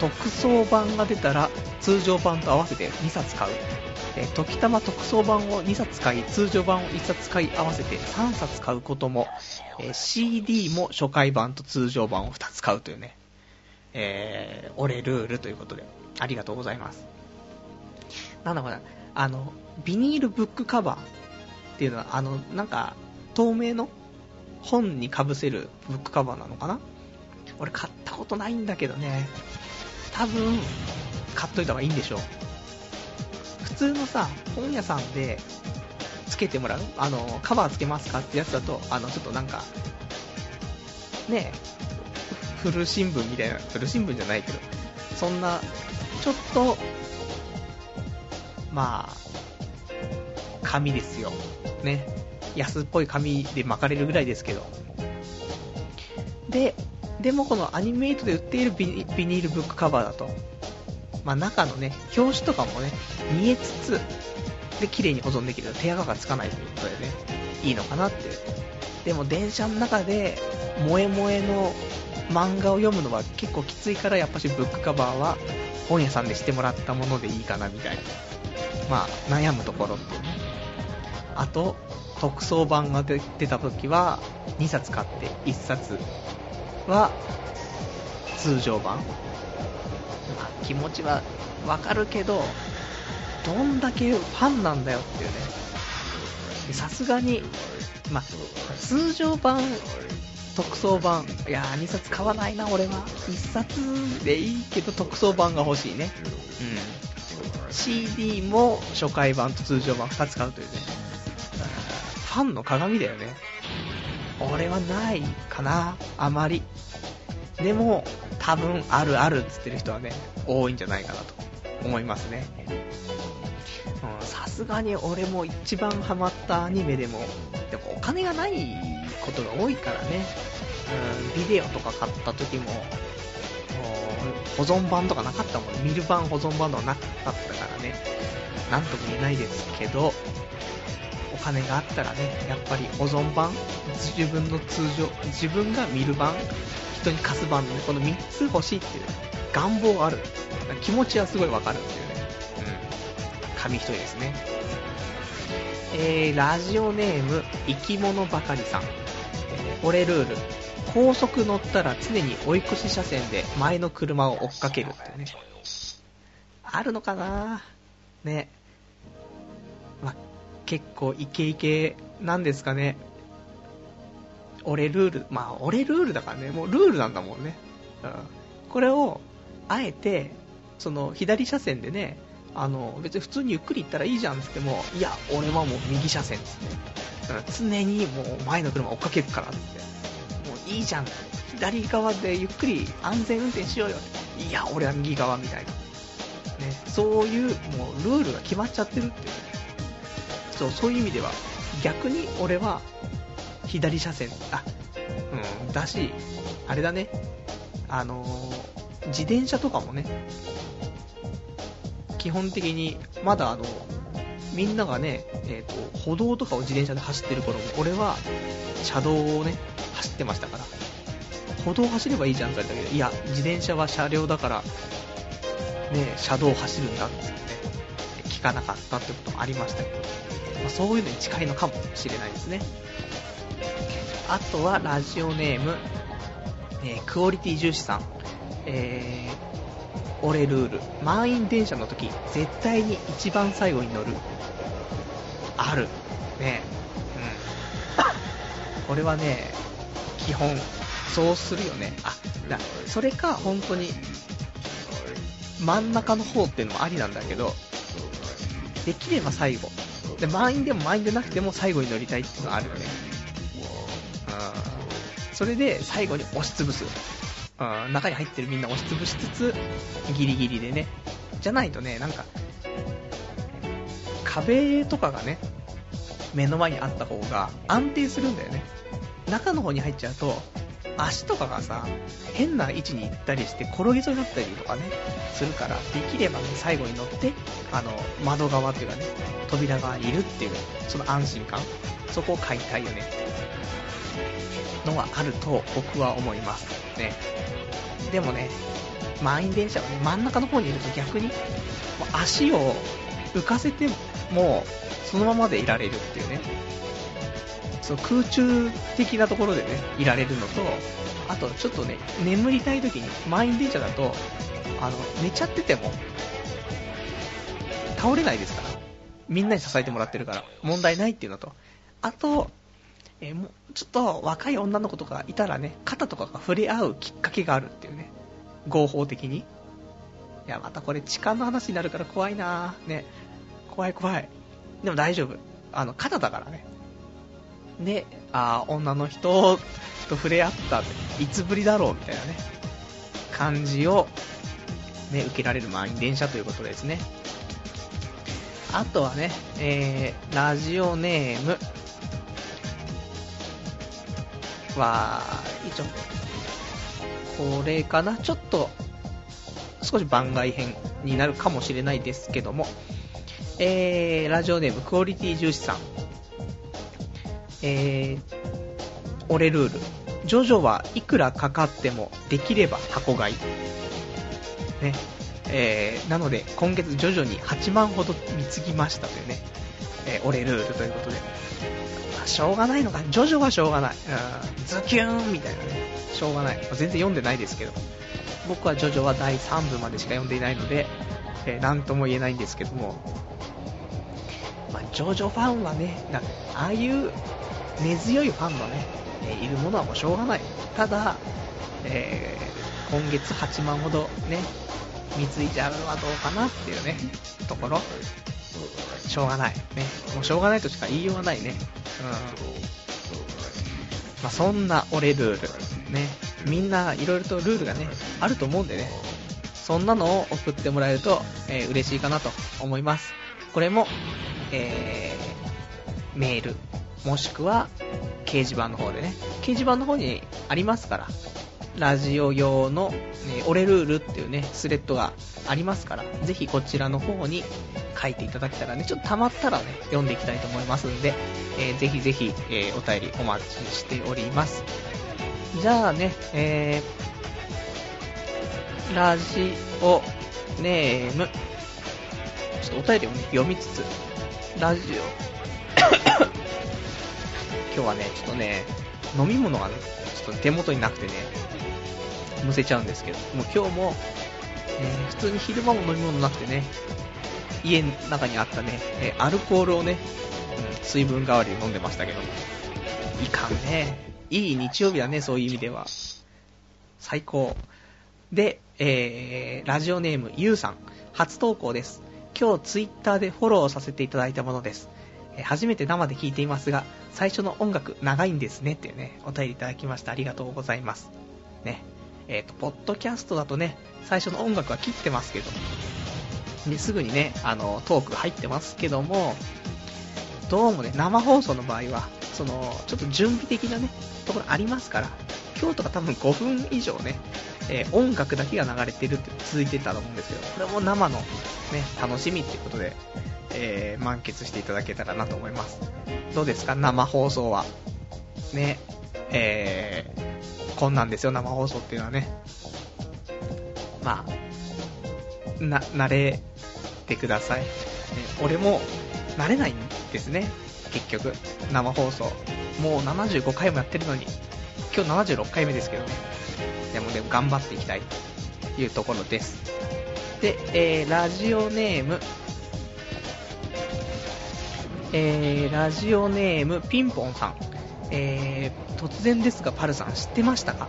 [SPEAKER 1] 特装版が出たら、通常版と合わせて2冊買う。えー、時たま特装版を2冊買い、通常版を1冊買い合わせて3冊買うことも、えー、CD も初回版と通常版を2つ買うというね、えー、俺ルールということで、ありがとうございます。なんだろうな、あの、ビニールブックカバーっていうのは、あの、なんか、透明の本にかぶせるブックカバーなのかな？俺買ったことないんだけどね。多分、買っといた方がいいんでしょう。普通のさ、本屋さんで、つけてもらう？あの、カバーつけますかってやつだと、あの、ちょっとなんか、ねえ、古新聞みたいな、古新聞じゃないけど、そんな、ちょっと、まあ、紙ですよ。ね。安っぽい紙で巻かれるぐらいですけど。で、でもこのアニメイトで売っているビニールブックカバーだと、まあ中のね、表紙とかもね、見えつつ、で、綺麗に保存できる。手垢がつかないということでね、いいのかなって。でも電車の中で、萌え萌えの漫画を読むのは結構きついから、やっぱしブックカバーは本屋さんでしてもらったものでいいかなみたいな。まあ、悩むところっていうね。あと、特装版が出出た時は、2冊買って1冊は通常版。まあ、気持ちはわかるけど、どんだけファンなんだよっていうね。さすがに、まあ、通常版、特装版、いや、2冊買わないな、俺は。1冊でいいけど、特装版が欲しいね。うん。CD も初回版と通常版2つ買うというね。ファンの鏡だよね。俺はないかな、あまり。でも、多分あるあるっつってる人はね、多いんじゃないかなと思いますね。さすがに俺も一番ハマったアニメでも、でもお金がないことが多いからね、うん、ビデオとか買った時も、保存版とかなかったもん、見る版保存版とかなかったからね、なんとも言えないですけど、金があったらね、やっぱり保存版、自分の通常、自分が見る版、人に貸す版のね、この3つ欲しいっていう願望ある。気持ちはすごいわかるっていうね。うん。紙一重ですね。えー、ラジオネーム、生き物ばかりさん。えー、俺ルール。高速乗ったら常に追い越し車線で前の車を追っかけるっていうね。あるのかな？ね。結構イケイケなんですかね。俺ルール、まあ俺ルールだからね、もうルールなんだもんね。うん。これを、あえて、その左車線でね、あの、別に普通にゆっくり行ったらいいじゃんって言っても、いや、俺はもう右車線っつって。だから常にもう前の車追っかけるからって。もういいじゃん。左側でゆっくり安全運転しようよ。いや、俺は右側みたいな。ね、そういうもうルールが決まっちゃってるっていう。そう、そういう意味では、逆に俺は左車線、あ、うん、だし、あれだね、あのー、自転車とかもね、基本的に、まだあの、みんながね、え、ー、と、歩道とかを自転車で走ってる頃も、俺は、車道をね、走ってましたから、歩道走ればいいじゃんって言われたけど、いや、自転車は車両だから、ね、車道を走るんだって、聞かなかったってこともありましたけど、まあ、そういうのに近いのかもしれないですね。あとは、ラジオネーム、えー、クオリティ重視さん。えー、俺ルール。満員電車の時、絶対に一番最後に乗る。ある。ね。うん。これはね、基本、そうするよね。あ、だそれか、本当に、真ん中の方っていうのもありなんだけど、できれば最後。で、満員でも満員でなくても最後に乗りたいっていうのがあるよね。うん。それで最後に押しつぶす。うん、中に入ってるみんな押しつぶしつつ、ギリギリでね。じゃないとね、なんか、壁とかがね、目の前にあった方が安定するんだよね。中の方に入っちゃうと、足とかがさ、変な位置に行ったりして転げそうになったりとかね、するから、できればね、最後に乗って、あの、窓側っていうかね、扉側にいるっていう、その安心感、そこを買いたいよねっていうのはあると僕は思います。ね。でもね、満員電車はね、真ん中の方にいると逆に、足を浮かせても、そのままでいられるっていうね。その空中的なところでね、いられるのと、あとちょっとね、眠りたい時に、満員電車だと、あの、寝ちゃってても、倒れないですから。みんなに支えてもらってるから、問題ないっていうのと、あと、えー、もう、ちょっと若い女の子とかいたらね、肩とかが触れ合うきっかけがあるっていうね、合法的に。いや、またこれ痴漢の話になるから怖いなね。怖い怖い。でも大丈夫。あの、肩だからね。で、あ女の人と触れ合ったいつぶりだろうみたいなね、感じを、ね、受けられる満員電車ということですね。あとはね、えー、ラジオネームは、一応、これかなちょっと、少し番外編になるかもしれないですけども、えー、ラジオネームクオリティ重視さん。えー、俺ルール。ジョジョはいくらかかってもできれば箱買い。ね。えー、なので、今月ジョジョに8万ほど貢ぎましたというね、えー、俺ルールということで。まあ、しょうがないのか。ジョジョはしょうがない。うん、ズキューンみたいなね。しょうがない。全然読んでないですけど。僕はジョジョは第3部までしか読んでいないので、えー、なんとも言えないんですけども、まあ、ジョジョファンはね、ああいう根強いファンのね、えいるものはもうしょうがない。ただ、えー、今月8万ほどね、貢いじゃうのはどうかなっていうね、ところ。しょうがない。ね。もうしょうがないとしか言いようがないね。うん。まあ、そんな俺ルール。ね。みんないろいろとルールがね、あると思うんでね。そんなのを送ってもらえると、えー、嬉しいかなと思います。これも、えー、メール、もしくは掲示板の方でね、掲示板の方にありますから、ラジオ用の、ね、俺ルールっていうね、スレッドがありますから、ぜひこちらの方に書いていただけたらね、ちょっと溜まったらね、読んでいきたいと思いますんで、えー、ぜひぜひ、えー、お便りお待ちしております。じゃあね、えー、ラジオネーム、ちょっとお便りをね、読みつつ、ラジオ。今日はね、ちょっとね、飲み物がね、ちょっと手元になくてね、むせちゃうんですけど、もう今日も、えー、普通に昼間も飲み物なくてね、家の中にあったね、えー、アルコールをね、うん、水分代わりに飲んでましたけど、いかんね。いい日曜日だね、そういう意味では。最高。で、えー、ラジオネーム、ゆうさん、初投稿です。今日ツイッターでフォローさせていただいたものです。初めて生で聴いていますが、最初の音楽長いんですねっていうね、お便りいただきましたありがとうございます。ね。えっ、ー、と、ポッドキャストだとね、最初の音楽は切ってますけど、で、すぐにね、あの、トーク入ってますけども、どうもね、生放送の場合は、その、ちょっと準備的なね、ところありますから、今日とか多分5分以上ね、えー、音楽だけが流れてるって続いてたと思うんですけど、これも生のね、楽しみっていうことで、えー、満喫していただけたらなと思います。どうですか？生放送は。ね、えー、こんなんですよ、生放送っていうのはね。まあ、な、慣れてください。ね、俺も、慣れないんですね、結局。生放送。もう75回もやってるのに、今日76回目ですけどね。でもでも頑張っていきたいというところです。で、えー、ラジオネーム、えー、ラジオネームピンポンさん。えー、突然ですが、パルさん知ってましたか？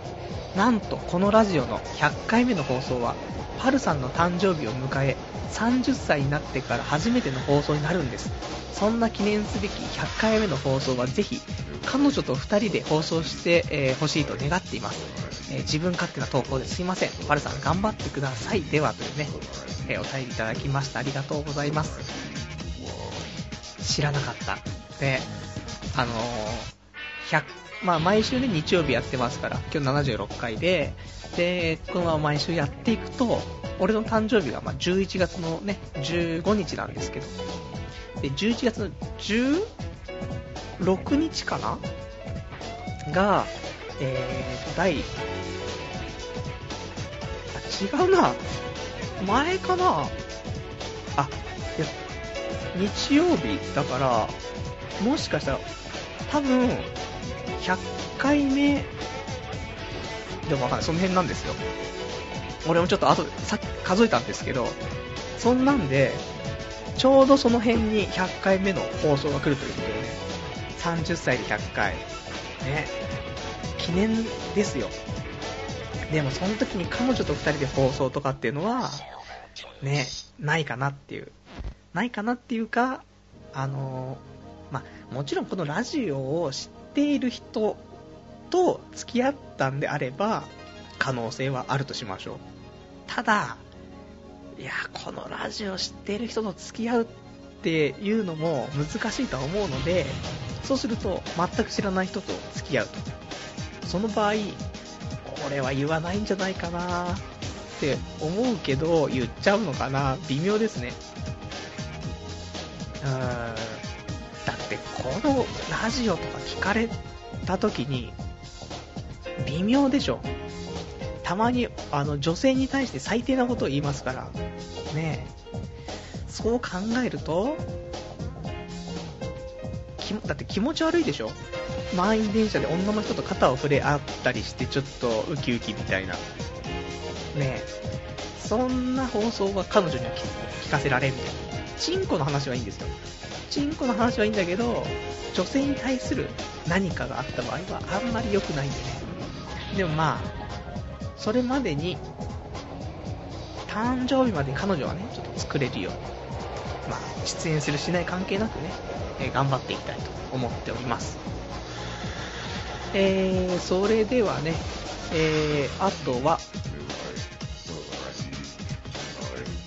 [SPEAKER 1] なんと、このラジオの100回目の放送は、パルさんの誕生日を迎え、30歳になってから初めての放送になるんです。そんな記念すべき100回目の放送はぜひ、彼女と2人で放送してほ、えー、しいと願っています、えー、自分勝手な投稿ですいません。パルさん頑張ってください。では、というね、えー、お便りいただきました。ありがとうございます。知らなかった。で、あの100、まあ毎週ね、日曜日やってますから、今日76回で、で、このまま毎週やっていくと、俺の誕生日がまあ11月のね、15日なんですけど、で、11月の16日かな？が、えーと、第、あ、違うな。前かな？あ、いや、日曜日だから、もしかしたら、多分、100回目？でもわかんない。その辺なんですよ。俺もちょっと後で、さっき数えたんですけど、そんなんで、ちょうどその辺に100回目の放送が来るということでね、30歳で100回、ね、記念ですよ。でもその時に彼女と2人で放送とかっていうのは、ね、ないかなっていう。ないかなっていうか、あのまあ、もちろんこのラジオを知っている人と付き合ったんであれば、可能性はあるとしましょう。ただ、いや、このラジオ知っている人と付き合うっていうのも難しいとは思うので、そうすると全く知らない人と付き合うと。その場合、俺は言わないんじゃないかなって思うけど、言っちゃうのかな微妙ですね。うーん。だって、このラジオとか聞かれた時に、微妙でしょ。たまにあの女性に対して最低なことを言いますから、ねそう考えると、だって気持ち悪いでしょ満員電車で女の人と肩を触れ合ったりしてちょっとウキウキみたいな。ねそんな放送は彼女には聞かせられんみたいな。チンコの話はいいんですよ。チンコの話はいいんだけど、女性に対する何かがあった場合はあんまり良くないんでね。でもまあ、それまでに、誕生日まで彼女はね、ちょっと作れるように、まあ、出演するしない関係なくね、えー、頑張っていきたいと思っております。えー、それではね、えー、あとは、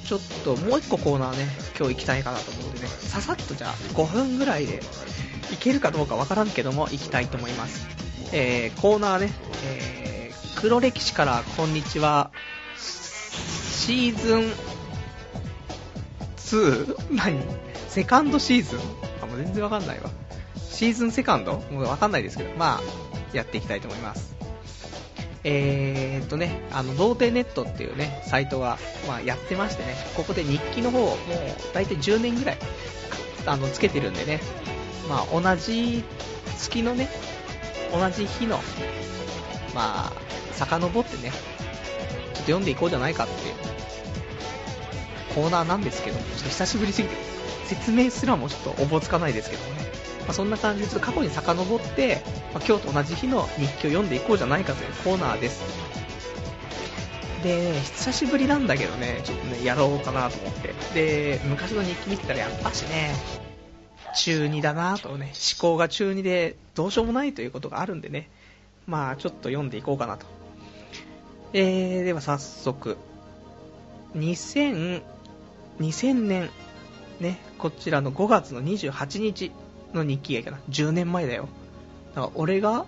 [SPEAKER 1] ちょっともう一個コーナーね、今日行きたいかなと思うんでね、ささっとじゃあ5分ぐらいでいけるかどうかわからんけども、行きたいと思います。えー、コーナーね、えー黒歴史からこんにちは。シーズン 2? 何セカンドシーズン？あ、もう全然わかんないわ。シーズンセカンド？もうわかんないですけど、まあ、やっていきたいと思います。えーっとね、あの、童貞ネットっていうね、サイトが、まあ、やってましてね、ここで日記の方、もう、大体10年ぐらい、あの、つけてるんでね、まあ、同じ月のね、同じ日の、まあ、遡ってね、ちょっと読んでいこうじゃないかっていうコーナーなんですけど、ちょっと久しぶりすぎて、説明すらもちょっとおぼつかないですけどね。まあ、そんな感じでちょっと過去に遡って、まあ、今日と同じ日の日記を読んでいこうじゃないかというコーナーです。で、久しぶりなんだけどね、ちょっとね、やろうかなと思って。で、昔の日記見てたらやっぱしね、中2だなとね、思考が中2でどうしようもないということがあるんでね、まあちょっと読んでいこうかなとえー、では早速、2000、2000年、ね、こちらの5月の28日の日記がいいかな。10年前だよ。だから俺が、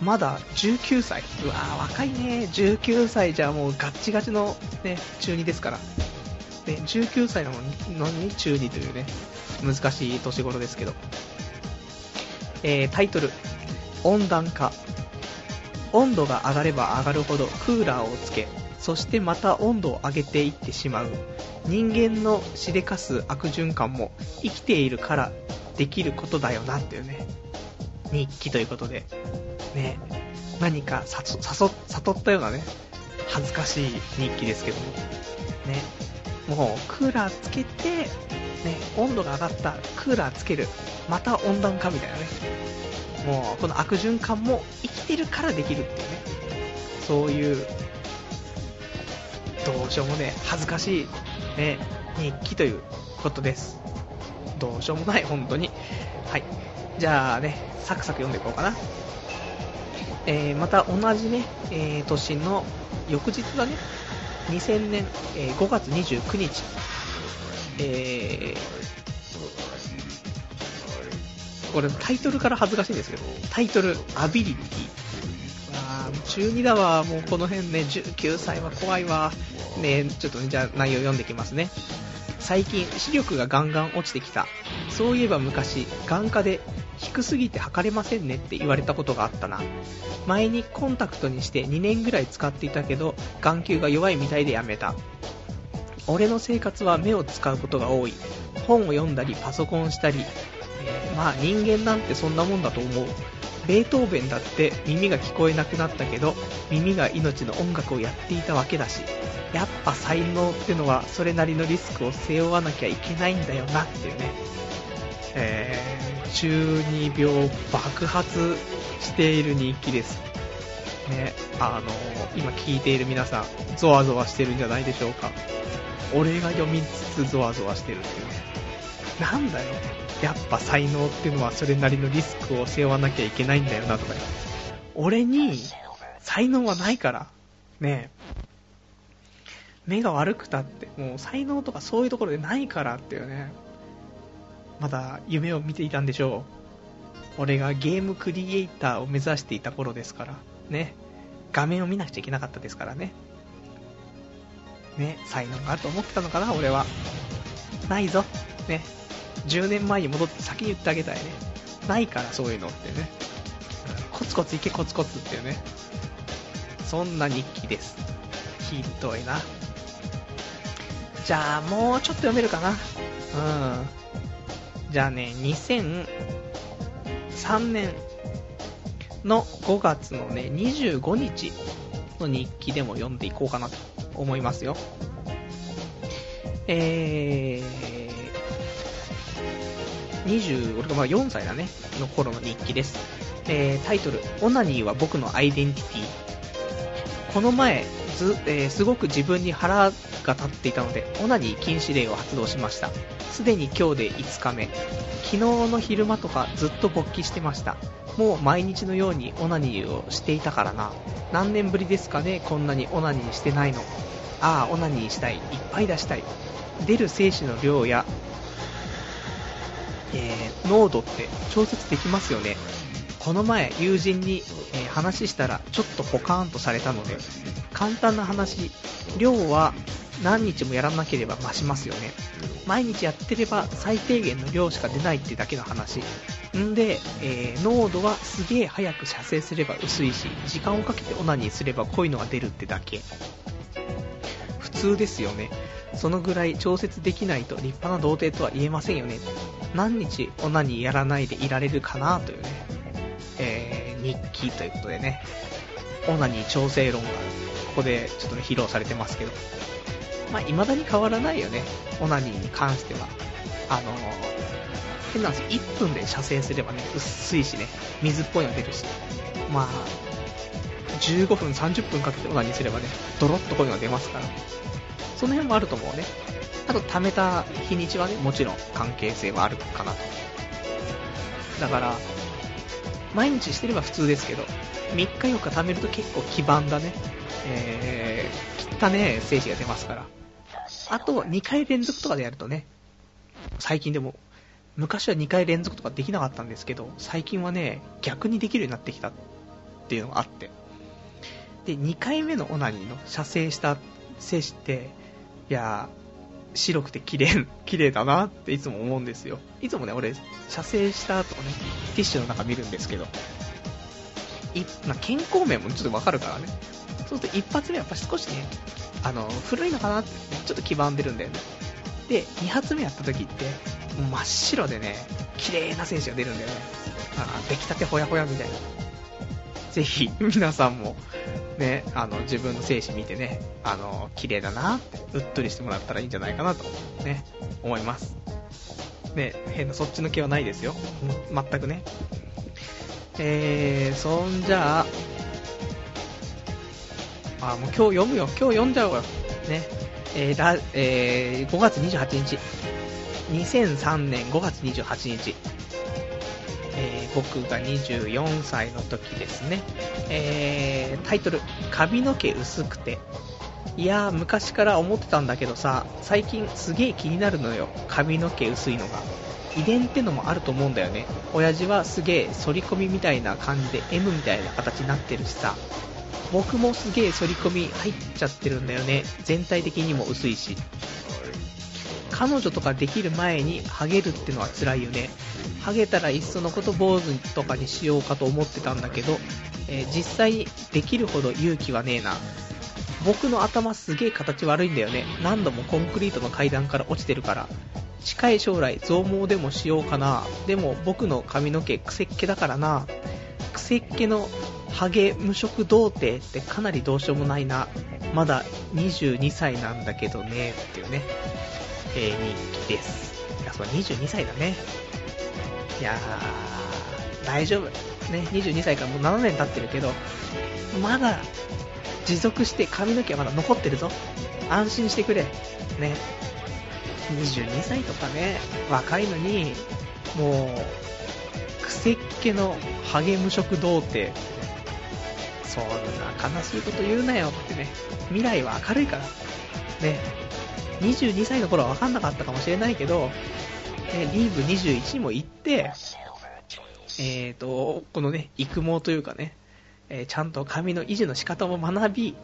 [SPEAKER 1] まだ19歳。うわー、若いね。19歳じゃもうガッチガチのね、中2ですから。で、19歳なのにのに中2というね、難しい年頃ですけど。えー、タイトル、温暖化、温度が上がれば上がるほどクーラーをつけ、そしてまた温度を上げていってしまう。人間のしでかす悪循環も生きているからできることだよなっていうね、日記ということで、ね、何か悟ったようなね、恥ずかしい日記ですけども、ね、もうクーラーつけて、ね、温度が上がったクーラーつける、また温暖化みたいなね。もう、この悪循環も生きてるからできるっていうね。そういう、どうしようもね、恥ずかしい、ね、日記ということです。どうしようもない、本当に。はい。じゃあね、サクサク読んでいこうかな。えー、また同じね、えー、年の翌日だね、2000年、えー、5月29日、えー、これタイトルから恥ずかしいんですけど、タイトル、アビリティ。あ中2だわ、もうこの辺ね、19歳は怖いわ。ね、ちょっと、ね、じゃあ内容読んできますね。最近視力がガンガン落ちてきた。そういえば昔眼科で低すぎて測れませんねって言われたことがあったな。前にコンタクトにして2年ぐらい使っていたけど眼球が弱いみたいでやめた。俺の生活は目を使うことが多い。本を読んだりパソコンしたり、えー、まあ人間なんてそんなもんだと思う。ベートーベンだって耳が聞こえなくなったけど耳が命の音楽をやっていたわけだしやっぱ才能ってのはそれなりのリスクを背負わなきゃいけないんだよなっていうね、えー、中二病爆発している日記です。ね、あのー、今聞いている皆さん、ゾワゾワしてるんじゃないでしょうか。俺が読みつつゾワゾワしてるっていうね。なんだよ。やっぱ才能っていうのはそれなりのリスクを背負わなきゃいけないんだよなとか。俺に才能はないから。ね目が悪くたって、もう才能とかそういうところでないからっていうね。まだ夢を見ていたんでしょう。俺がゲームクリエイターを目指していた頃ですから。ね。画面を見なくちゃいけなかったですからね。ね、才能があると思ってたのかな、俺は。ないぞ。ね。10年前に戻って先に言ってあげたいね。ないからそういうのってね。コツコツいけコツコツっていうね。そんな日記です。ひどいな。じゃあ、もうちょっと読めるかな。うん。じゃあね、2003年の5月のね、25日の日記でも読んでいこうかなと思いますよ。えー、20、俺がま4歳だね、の頃の日記です。えー、タイトル、オナニーは僕のアイデンティティ。この前、ず、えー、すごく自分に腹が立っていたので、オナニー禁止令を発動しました。すでに今日で5日目。昨日の昼間とかずっと勃起してました。もう毎日のようにオナニーをしていたからな。何年ぶりですかね、こんなにオナニーしてないの。ああ、オナニーしたい。いっぱい出したい。出る精子の量や、えー、濃度って調節できますよね。この前、友人に、えー、話したら、ちょっとポカーンとされたので、簡単な話、量は何日もやらなければ増しますよね。毎日やってれば最低限の量しか出ないってだけの話。んで、えー、濃度はすげえ早く射精すれば薄いし、時間をかけてオナニーすれば濃いのが出るってだけ。普通ですよね。そのぐらい調節できないと立派な童貞とは言えませんよね。何日オナニやらないでいられるかなというね、えー、日記ということでね、オナニ調整論がここでちょっとね、披露されてますけど。まあ、未だに変わらないよね。オナニーに関しては。あのー、変なんです1分で射精すればね、薄いしね、水っぽいの出るし。まあ、15分、30分かけてオナニーすればね、ドロッとこういうのが出ますから。その辺もあると思うね。あと、溜めた日にちはね、もちろん関係性はあるかなと。だから、毎日してれば普通ですけど、3日4日貯めると結構基盤だね。えー、汚ね精子が出ますから。あと、2回連続とかでやるとね、最近でも、昔は2回連続とかできなかったんですけど、最近はね、逆にできるようになってきたっていうのがあって。で、2回目のオナニーの射精した精子って、いや白くて綺麗、綺麗だなっていつも思うんですよ。いつもね、俺、射精した後ね、ティッシュの中見るんですけど、いまあ、健康面もちょっとわかるからね。そうすると一発目やっぱ少しね、あの、古いのかなって、ちょっと黄ばんでるんだよね。で、二発目やった時って、真っ白でね、綺麗な選手が出るんだよね。あ出来たてほやほやみたいな。ぜひ、皆さんも、ね、あの、自分の精子見てね、あの、綺麗だなって、うっとりしてもらったらいいんじゃないかなと、ね、思います。ね、変なそっちの気はないですよ。全くね。えー、そんじゃあ、あ、もう今日読むよ。今日読んじゃおうよ。ね。えー、ら、えー、5月28日。2003年5月28日。僕が24歳の時ですね。えー、タイトル、髪の毛薄くて。いやー、昔から思ってたんだけどさ、最近すげー気になるのよ。髪の毛薄いのが。遺伝ってのもあると思うんだよね。親父はすげー反り込みみたいな感じで M みたいな形になってるしさ。僕もすげー反り込み入っちゃってるんだよね。全体的にも薄いし。彼女とかできる前にハゲるってのは辛いよね。ハゲたらいっそのこと坊主とかにしようかと思ってたんだけど、えー、実際にできるほど勇気はねえな。僕の頭すげえ形悪いんだよね。何度もコンクリートの階段から落ちてるから。近い将来増毛でもしようかな。でも僕の髪の毛くせっ毛だからな。くせっ毛のハゲ無色童貞ってかなりどうしようもないな。まだ22歳なんだけどね。っていうね。えー、日記です。いや、そう、22歳だね。いやー、大丈夫。ね、22歳からもう7年経ってるけど、まだ持続して髪の毛はまだ残ってるぞ。安心してくれ。ね。22歳とかね、若いのに、もう、くせっ気のハゲ無色童貞。そんな悲しいこと言うなよってね。未来は明るいから。ね。22歳の頃は分かんなかったかもしれないけど、えリーグ21にも行って、えーと、このね、育毛というかね、えー、ちゃんと髪の維持の仕方も学び、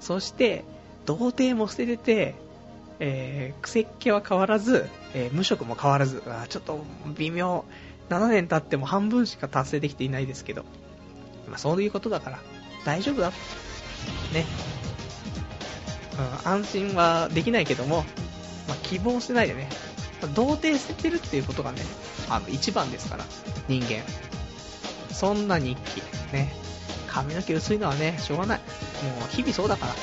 [SPEAKER 1] そして、童貞も捨ててて、えー、癖っ気は変わらず、えー、無職も変わらず、あちょっと微妙、7年経っても半分しか達成できていないですけど、まあ、そういうことだから、大丈夫だ。ね。ん、安心はできないけども、まあ、希望してないでね、まあ、童貞捨ててるっていうことがね、あの、一番ですから、人間。そんな日記、ね。髪の毛薄いのはね、しょうがない。もう、日々そうだから。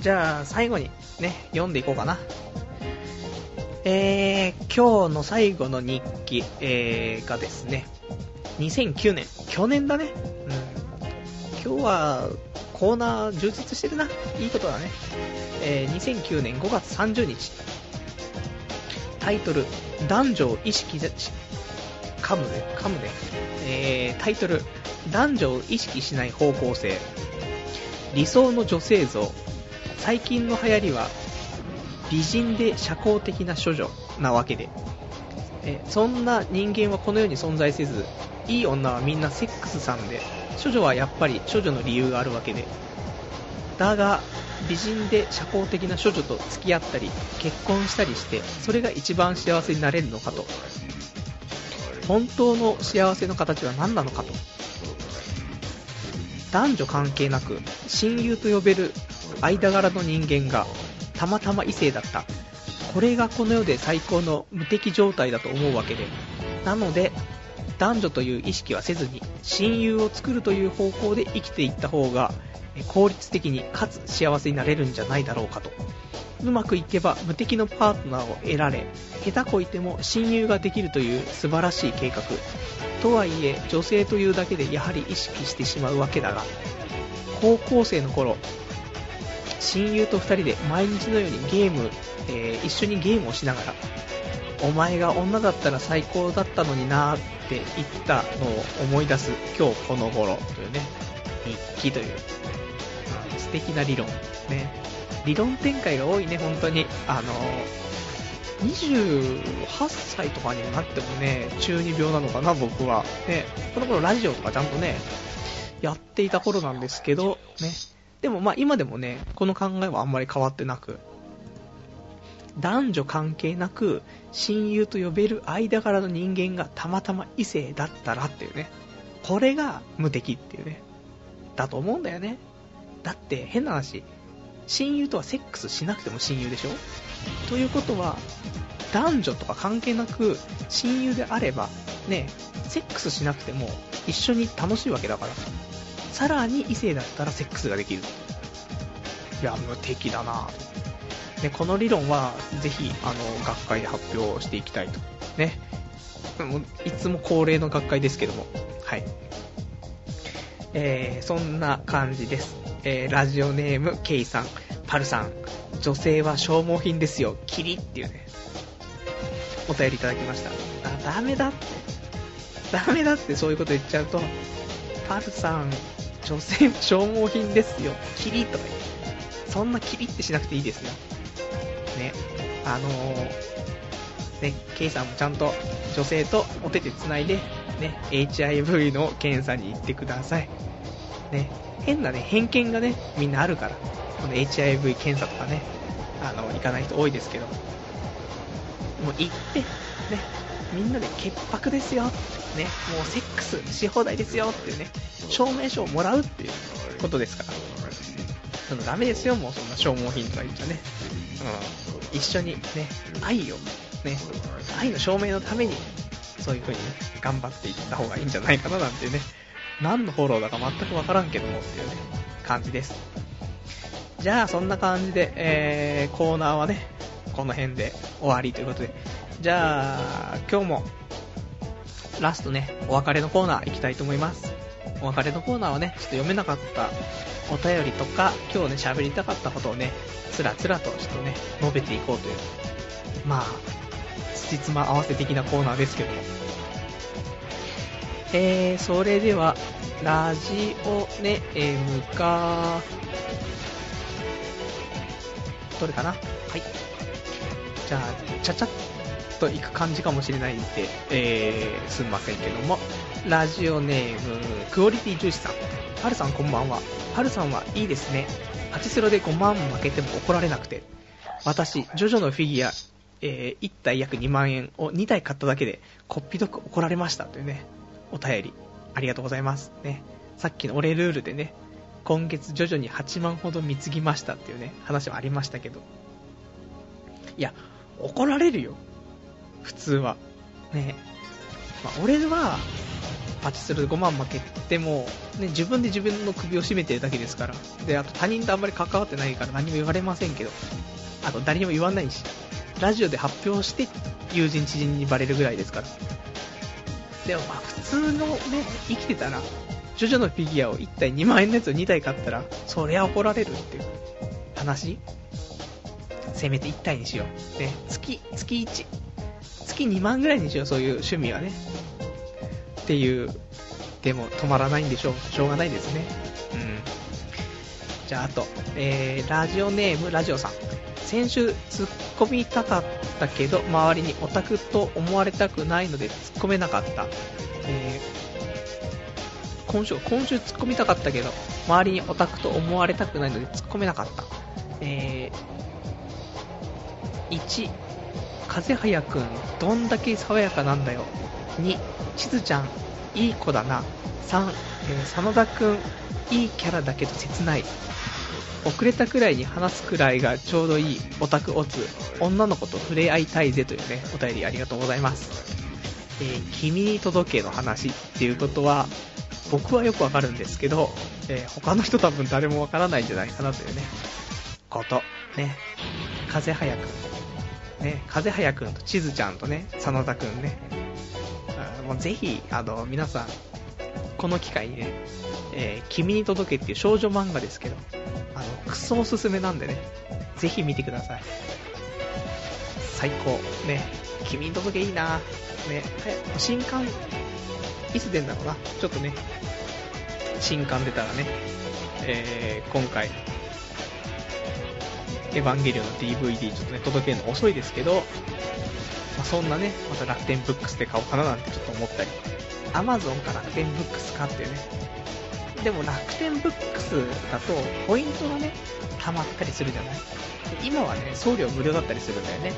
[SPEAKER 1] じゃあ、最後に、ね、読んでいこうかな。えー、今日の最後の日記、えー、がですね、2009年、去年だね。うん。今日は、コーナー充実してるな。いいことだね。えー、2009年5月30日。タイトル、男女を意識し、噛むね、噛むね。えー、タイトル、男女を意識しない方向性。理想の女性像。最近の流行りは、美人で社交的な処女なわけで。えそんな人間はこの世に存在せず、いい女はみんなセックスさんで、処女はやっぱり処女の理由があるわけで。だが、美人で社交的な処女と付き合ったり、結婚したりして、それが一番幸せになれるのかと。本当の幸せの形は何なのかと。男女関係なく、親友と呼べる間柄の人間が、たまたま異性だった。これがこの世で最高の無敵状態だと思うわけで。なので、男女という意識はせずに、親友を作るという方向で生きていった方が、効率的にかつ幸せになれるんじゃないだろうかと。うまくいけば無敵のパートナーを得られ、下手こいても親友ができるという素晴らしい計画。とはいえ、女性というだけでやはり意識してしまうわけだが、高校生の頃、親友と2人で毎日のようにゲーム、えー、一緒にゲームをしながら、お前が女だったら最高だったのになーって言ったのを思い出す今日この頃というね、日記という、素敵な理論。ね。理論展開が多いね、本当に。あの、28歳とかにもなってもね、中二病なのかな、僕は。ね、この頃ラジオとかちゃんとね、やっていた頃なんですけど、ね。でもまあ今でもね、この考えはあんまり変わってなく、男女関係なく親友と呼べる間柄の人間がたまたま異性だったらっていうね。これが無敵っていうね。だと思うんだよね。だって変な話、親友とはセックスしなくても親友でしょ？ということは、男女とか関係なく親友であれば、ね、セックスしなくても一緒に楽しいわけだから。さらに異性だったらセックスができる。いや、無敵だなぁね、この理論はぜひあの学会で発表していきたいと。ね。いつも恒例の学会ですけども。はい。えー、そんな感じです。えー、ラジオネーム、ケイさん、パルさん、女性は消耗品ですよ、キリっていうね、お便りいただきました。あ、ダメだって。ダメだってそういうこと言っちゃうと、パルさん、女性は消耗品ですよ、キリとか言ってそんなキリってしなくていいですよ。ね、あのー、ね、ケイさんもちゃんと女性とお手手繋いで、ね、HIV の検査に行ってください。ね、変なね、偏見がね、みんなあるから、この HIV 検査とかね、あの、行かない人多いですけど、もう行って、ね、みんなで潔白ですよ、ね、もうセックスし放題ですよっていうね、証明書をもらうっていうことですから。そのダメですよ、もうそんな消耗品とか言っちゃね。うん。一緒にね、愛を、ね、愛の証明のために、そういう風にね、頑張っていった方がいいんじゃないかななんていうね、何のフォローだか全くわからんけどもっていうね、感じです。じゃあ、そんな感じで、えー、コーナーはね、この辺で終わりということで、じゃあ、今日も、ラストね、お別れのコーナー行きたいと思います。お別れのコーナーはね、ちょっと読めなかったお便りとか、今日ね、喋りたかったことをね、つらつらとちょっとね、述べていこうという、まあ、つじつま合わせ的なコーナーですけども。えー、それでは、ラジオネームか、どれかな？はい。じゃあ、ちゃちゃっといく感じかもしれないんで、えー、すみませんけども、ラジオネーム、クオリティ重視さん。はるさんこんばんは。はるさんはいいですね。パチスロで5万負けても怒られなくて。私、ジョジョのフィギュア、えー、1体約2万円を2体買っただけで、こっぴどく怒られましたというね、お便り、ありがとうございます。ね。さっきの俺ルールでね、今月徐々に8万ほど貢ぎましたっていうね、話はありましたけど。いや、怒られるよ。普通は。ねまあ、俺は、パチスロで5万負けても、ね、自分で自分の首を絞めてるだけですから。で、あと他人とあんまり関わってないから何も言われませんけど。あと誰にも言わないし。ラジオで発表して友人知人にバレるぐらいですから。でもまあ普通のね、生きてたら、ジョジョのフィギュアを1体2万円のやつを2体買ったら、そりゃ怒られるっていう話？せめて1体にしよう。ね、月、月1。月2万ぐらいにしよう、そういう趣味はね。っていう。でも止まらないんでしょう。しょうがないですね。うん。じゃあ、あと、えー、ラジオネームラジオさん。先週突っ込みたかったけど、周りにオタクと思われたくないので突っ込めなかった。えー、今週、今週突っ込みたかったけど、周りにオタクと思われたくないので突っ込めなかった。えー、1、風早くん、どんだけ爽やかなんだよ。2、しずちゃん、いい子だな。3、えー、真田くん、いいキャラだけど切ない。遅れたくらいに話すくらいがちょうどいいオタクオツ、女の子と触れ合いたいぜというね、お便りありがとうございます。えー、君に届けの話っていうことは、僕はよくわかるんですけど、えー、他の人多分誰もわからないんじゃないかなというね、こと。ね、風早く。ね、風早くんと地図ちゃんとね、真田くんね。もうぜひ、あの、皆さん、この機会にね、えー、君に届けっていう少女漫画ですけど、あの、クソおすすめなんでね、ぜひ見てください。最高。ね、君に届けいいなね、新刊、いつ出んだろうな。ちょっとね、新刊出たらね、えー、今回、エヴァンゲリオンの DVD ちょっとね、届けるの遅いですけど、まあ、そんなね、また楽天ブックスで買おうかななんてちょっと思ったり、Amazon か楽天ブックスかっていうね、でも楽天ブックスだと、ポイントがね、溜まったりするじゃない？今はね、送料無料だったりするんだよね。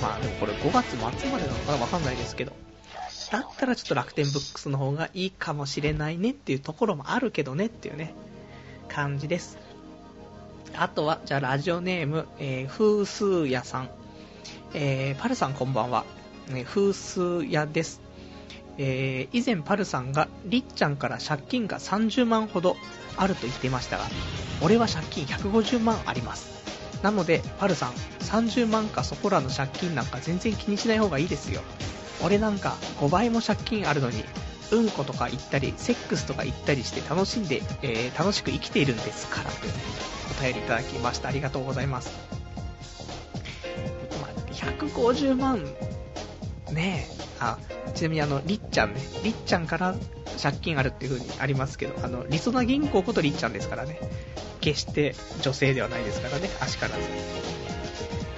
[SPEAKER 1] まあでもこれ5月末までなのかなわかんないですけど。だったらちょっと楽天ブックスの方がいいかもしれないねっていうところもあるけどねっていうね、感じです。あとは、じゃあラジオネーム、えー、風数屋さん。えー、パルさんこんばんは。ね、風数屋です。えー、以前パルさんがりっちゃんから借金が30万ほどあると言ってましたが、俺は借金150万あります。なので、パルさん、30万かそこらの借金なんか全然気にしない方がいいですよ。俺なんか5倍も借金あるのに、うんことか言ったり、セックスとか言ったりして楽しんで、えー、楽しく生きているんですから、お便りいただきました。ありがとうございます。まあ、150万、ねえ、あ、ちなみにあの、りっちゃんね、りっちゃんから借金あるっていう風にありますけど、あの、りそな銀行ことりっちゃんですからね。決して女性ではないですからね、足から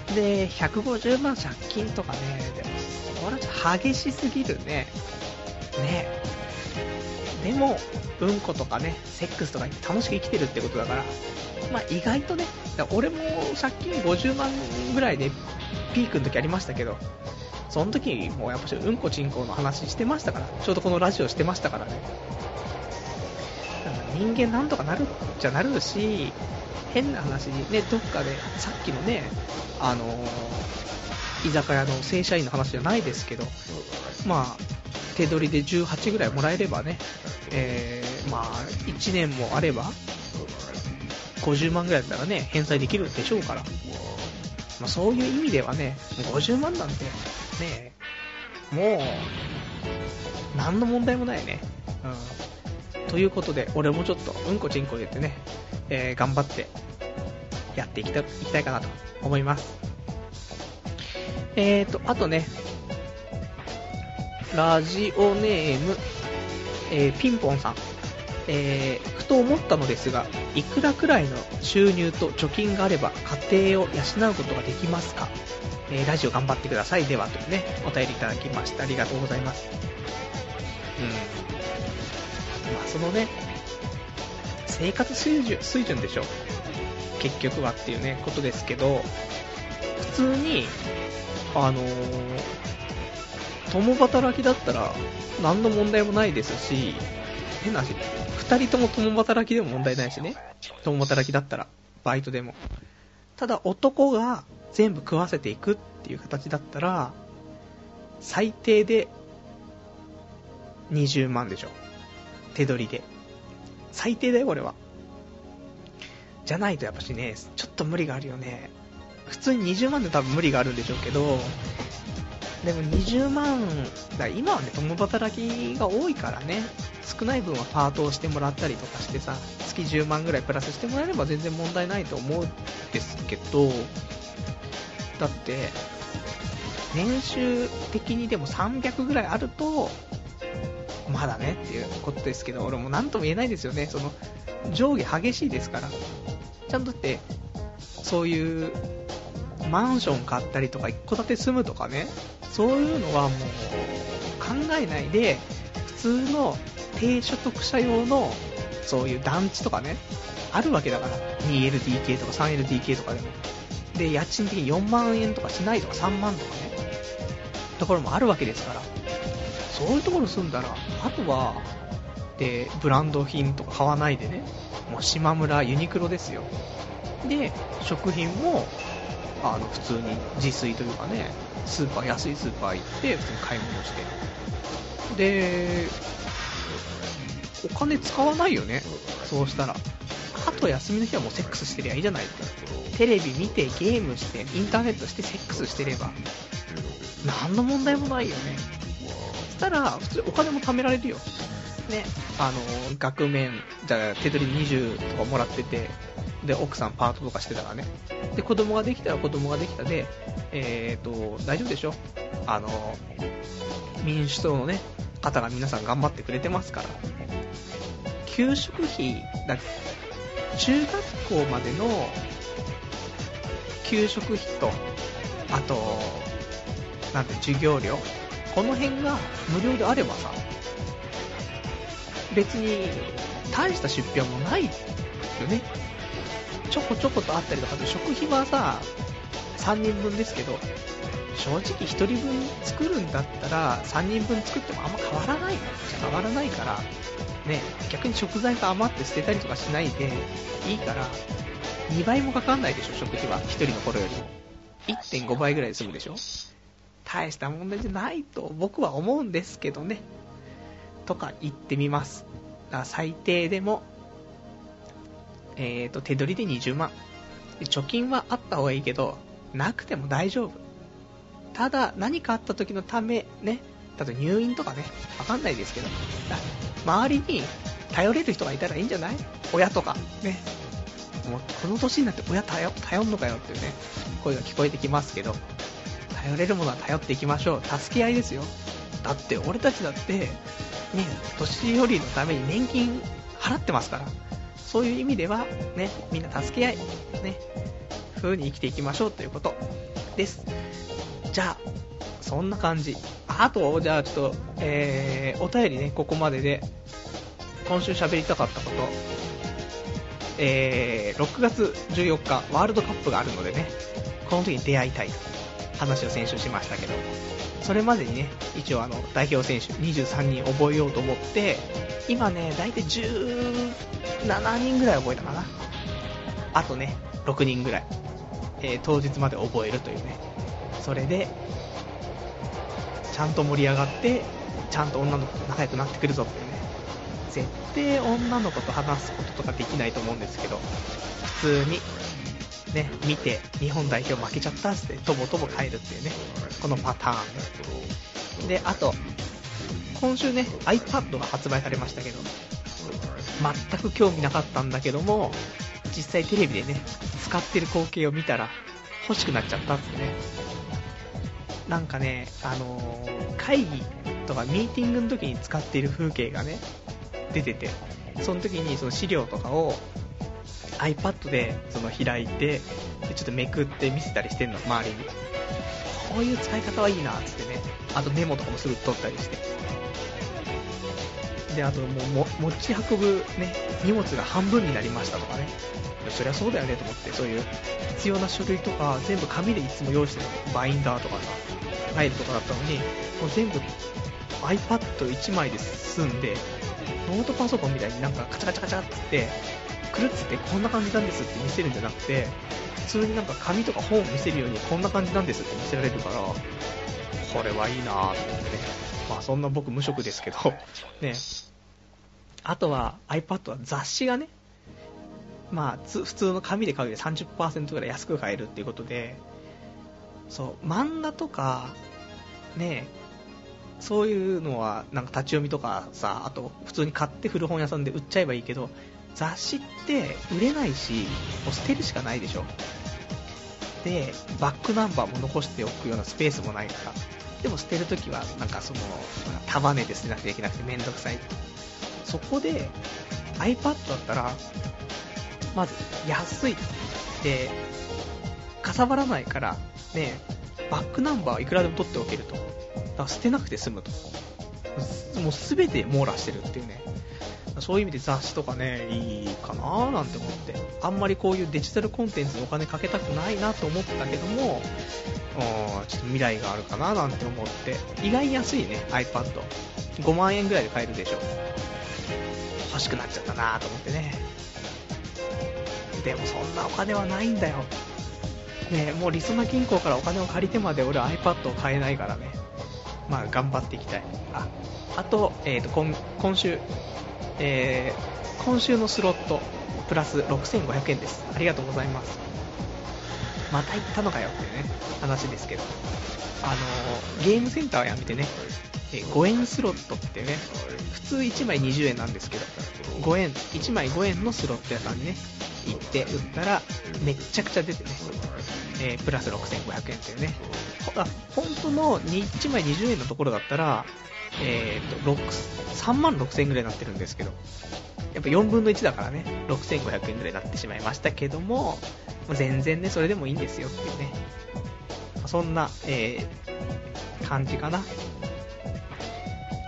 [SPEAKER 1] ず。で、150万借金とかね、でも、これは激しすぎるね。ね。でも、うんことかね、セックスとか楽しく生きてるってことだから、まあ意外とね、俺も借金50万ぐらいでピークの時ありましたけど、その時もやっぱしうんこちんこの話してましたから、ちょうどこのラジオしてましたからね。人間なんとかなるっちゃなるし、変な話にね、どっかで、さっきのね、あのー、居酒屋の正社員の話じゃないですけど、まあ、手取りで18ぐらいもらえればね、えー、まあ、1年もあれば、50万ぐらいだったらね、返済できるでしょうから、まあ、そういう意味ではね、50万なんて、ね、もう、何の問題もないね。うんということで、俺もちょっとうんこちんこ言ってね、えー、頑張ってやっていきたいきたいかなと思います。えーと、あとね、ラジオネーム、えー、ピンポンさん。えー、ふと思ったのですが、いくらくらいの収入と貯金があれば家庭を養うことができますか？えー、ラジオ頑張ってください。では、というね、お便りいただきました。ありがとうございます。うん。まあ、そのね、生活水準水準でしょ。結局はっていうね、ことですけど、普通に、あのー、共働きだったら何の問題もないですし、変な話、二人とも共働きでも問題ないしね。共働きだったら、バイトでも。ただ男が全部食わせていくっていう形だったら、最低で20万でしょ。手取りで。最低だよ、これは。じゃないとやっぱしね、ちょっと無理があるよね。普通に20万で多分無理があるんでしょうけど、でも20万、だ今はね、共働きが多いからね、少ない分はパートをしてもらったりとかしてさ、月10万ぐらいプラスしてもらえれば全然問題ないと思うんですけど、だって、年収的にでも300ぐらいあると、まだねっていうことですけど、俺も何とも言えないですよね。その、上下激しいですから。ちゃんとって、そういう、マンション買ったりとか、一戸建て住むとかね、そういうのはもう、考えないで、普通の低所得者用の、そういう団地とかね、あるわけだから。2LDK とか 3LDK とかでも。で、家賃的に4万円とかしないとか3万とかね、ところもあるわけですから。そういうところ住んだら、あとは、で、ブランド品とか買わないでね、もう島村ユニクロですよ。で、食品も、あの、普通に自炊というかね、スーパー、安いスーパー行って、普通に買い物して。で、お金使わないよね、そうしたら。あと休みの日はもうセックスしてりゃいいじゃないテレビ見て、ゲームして、インターネットしてセックスしてれば、何の問題もないよねそ。したら、普通お金も貯められるよ。ね、あの、額面、じゃあ手取り20とかもらってて、で、奥さんパートとかしてたらね。で、子供ができたら子供ができたで、えーと、大丈夫でしょ？あの、民主党のね、方が皆さん頑張ってくれてますから。給食費、だ中学校までの給食費と、あと、なんて、授業料？この辺が無料であればさ、別に大した出費はもうないよね。ちょこちょことあったりとか、食費はさ、3人分ですけど、正直1人分作るんだったら、3人分作ってもあんま変わらない変わらないから、ね、逆に食材が余って捨てたりとかしないでいいから、2倍もかかんないでしょ、食費は。1人の頃よりも。1.5倍ぐらいで済むでしょ大した問題じゃないと僕は思うんですけどね。とか言ってみます。最低でも、えーと、手取りで20万。貯金はあった方がいいけど、なくても大丈夫。ただ、何かあった時のため、ね、例えば入院とかね、わかんないですけど、周りに頼れる人がいたらいいんじゃない？親とか、ね。もうこの年になって親頼頼んのかよっていうね、声が聞こえてきますけど、頼れるものは頼っていきましょう。助け合いですよ。だって俺たちだって、ね、年寄りのために年金払ってますから、そういう意味では、ね、みんな助け合い、ね、風に生きていきましょうということです。じゃあ、そんな感じ。あと、じゃあちょっと、えー、お便りね、ここまでで、今週喋りたかったこと、えー、6月14日、ワールドカップがあるのでね、この時に出会いたいと話を先週しましたけど、それまでにね、一応あの、代表選手23人覚えようと思って、今ね、大体17人ぐらい覚えたかな。あとね、6人ぐらい、えー、当日まで覚えるというね、それで、ちゃんと盛り上がって、ちゃんと女の子と仲良くなってくるぞっていうね、絶対女の子と話すこととかできないと思うんですけど、普通に、ね、見て、日本代表負けちゃったっつって、とぼとぼ帰るっていうね、このパターンで。あと、今週ね、iPad が発売されましたけど、全く興味なかったんだけども、実際テレビでね、使ってる光景を見たら欲しくなっちゃったっつってね。なんかね、あのー、会議とかミーティングの時に使っている風景がね、出てて、その時にその資料とかを iPad でその開いて、でちょっとめくって見せたりしてんの、周りに。こういう使い方はいいなっ、つってね。あとメモとかもすぐ取ったりして。で、あともう持ち運ぶね、荷物が半分になりましたとかね。そりゃそうだよねと思って、そういう必要な書類とか全部紙でいつも用意してるバインダーとかさ、ファイルとかだったのに、もう全部 iPad1 枚で済んで、ノートパソコンみたいになんかカチャカチャカチャってってくるっつってこんな感じなんですって見せるんじゃなくて、普通になんか紙とか本を見せるようにこんな感じなんですって見せられるから、これはいいなぁと思ってね。まあそんな僕無職ですけど、ね。あとは iPad は雑誌がね、まあ普通の紙で買うより30%ぐらい安く買えるっていうことで、そう、漫画とか、ね、そういうのはなんか立ち読みとかさ、あと普通に買って古本屋さんで売っちゃえばいいけど、雑誌って売れないし、もう捨てるしかないでしょ。で、バックナンバーも残しておくようなスペースもないから、でも捨てるときは、なんかその、束ねて捨てなくちゃいけなくてめんどくさい。そこで、iPad だったら、まず安い。で、かさばらないから、ね、バックナンバーはいくらでも取っておけると。だから捨てなくて済むと。もうすべて網羅してるっていうね。そういう意味で雑誌とかね、いいかななんて思って。あんまりこういうデジタルコンテンツにお金かけたくないなと思ったけども、ちょっと未来があるかななんて思って、意外に安いね、iPad。5万円ぐらいで買えるでしょ。欲しくなっちゃったなと思ってね。でもそんなお金はないんだよ。ねもうりそな銀行からお金を借りてまで俺は iPad を買えないからね。まあ頑張っていきたい。あ、あと、えっ、ー、と、今、今週、えー、今週のスロット、プラス6500円です。ありがとうございます。また行ったのかよっていうね、話ですけど。あのー、ゲームセンターはやめてね、5円スロットってね、普通1枚20円なんですけど、5円、1枚5円のスロット屋さんにね、行って売ったら、めっちゃくちゃ出てね、えー、プラス6500円っていうね、あ本当の1枚20円のところだったら、えーと、3万6000円ぐらいになってるんですけど、やっぱ4分の1だからね、6500円ぐらいになってしまいましたけども、全然ね、それでもいいんですよっていうね、そんな、えー、感じかな。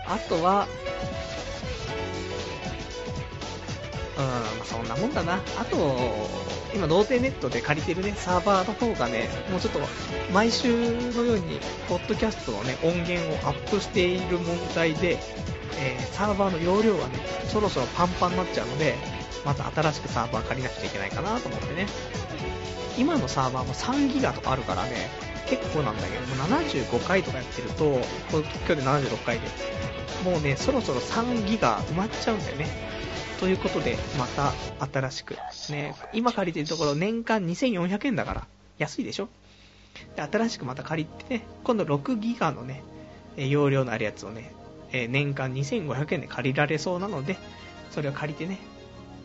[SPEAKER 1] あとは、うーん、そんなもんだな。あと、今、童貞ネットで借りてるね、サーバーの方がね、もうちょっと、毎週のように、ポッドキャストのね、音源をアップしている問題で、えー、サーバーの容量がね、そろそろパンパンになっちゃうので、また新しくサーバー借りなくちゃいけないかなと思ってね。今のサーバーも3ギガとかあるからね、結構なんだけど、もう75回とかやってると、今日で76回で、もうね、そろそろ3ギガ埋まっちゃうんだよね。ということで、また新しく、ね、今借りてるところ年間2400円だから、安いでしょ？で新しくまた借りてね、今度6ギガのね、容量のあるやつをね、年間2500円で借りられそうなので、それを借りてね、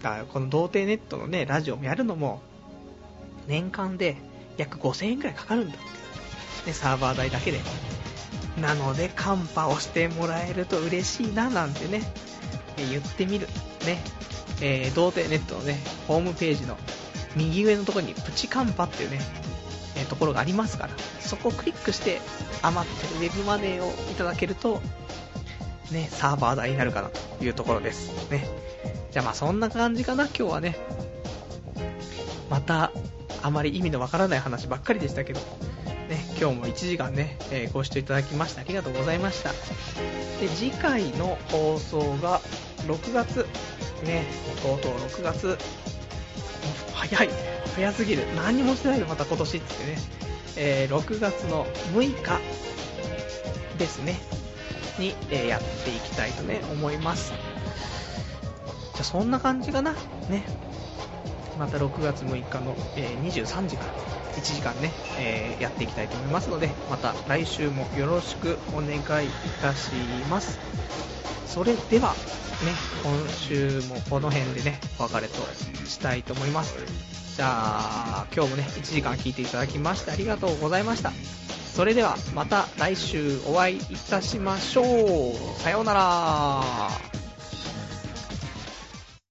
[SPEAKER 1] だこの童貞ネットのね、ラジオもやるのも、年間で約5000円くらいかかるんだって。ね、サーバー代だけで。なので、カンパをしてもらえると嬉しいな、なんてね、え言ってみる。ね。えー、童貞ネットのね、ホームページの右上のところにプチカンパっていうね、え、ところがありますから、そこをクリックして余ってるウェブマネーをいただけると、ね、サーバー代になるかなというところです。ね。じゃあまあそんな感じかな、今日はね。また、あまり意味のわからない話ばっかりでしたけど、ね、今日も1時間ね、えー、ご視聴いただきましてありがとうございました。で、次回の放送が6月、ね、とうとう6月、早い、早すぎる、何もしてないでまた今年ってね、えー、6月の6日ですね、に、えー、やっていきたいとね、思います。じゃあそんな感じかな。ね。また6月6日の、え、23時から1時間ね、え、やっていきたいと思いますので、また来週もよろしくお願いいたします。それでは、ね、今週もこの辺でね、お別れとしたいと思います。じゃあ、今日もね、1時間聞いていただきましてありがとうございました。それでは、また来週お会いいたしましょう。さようなら。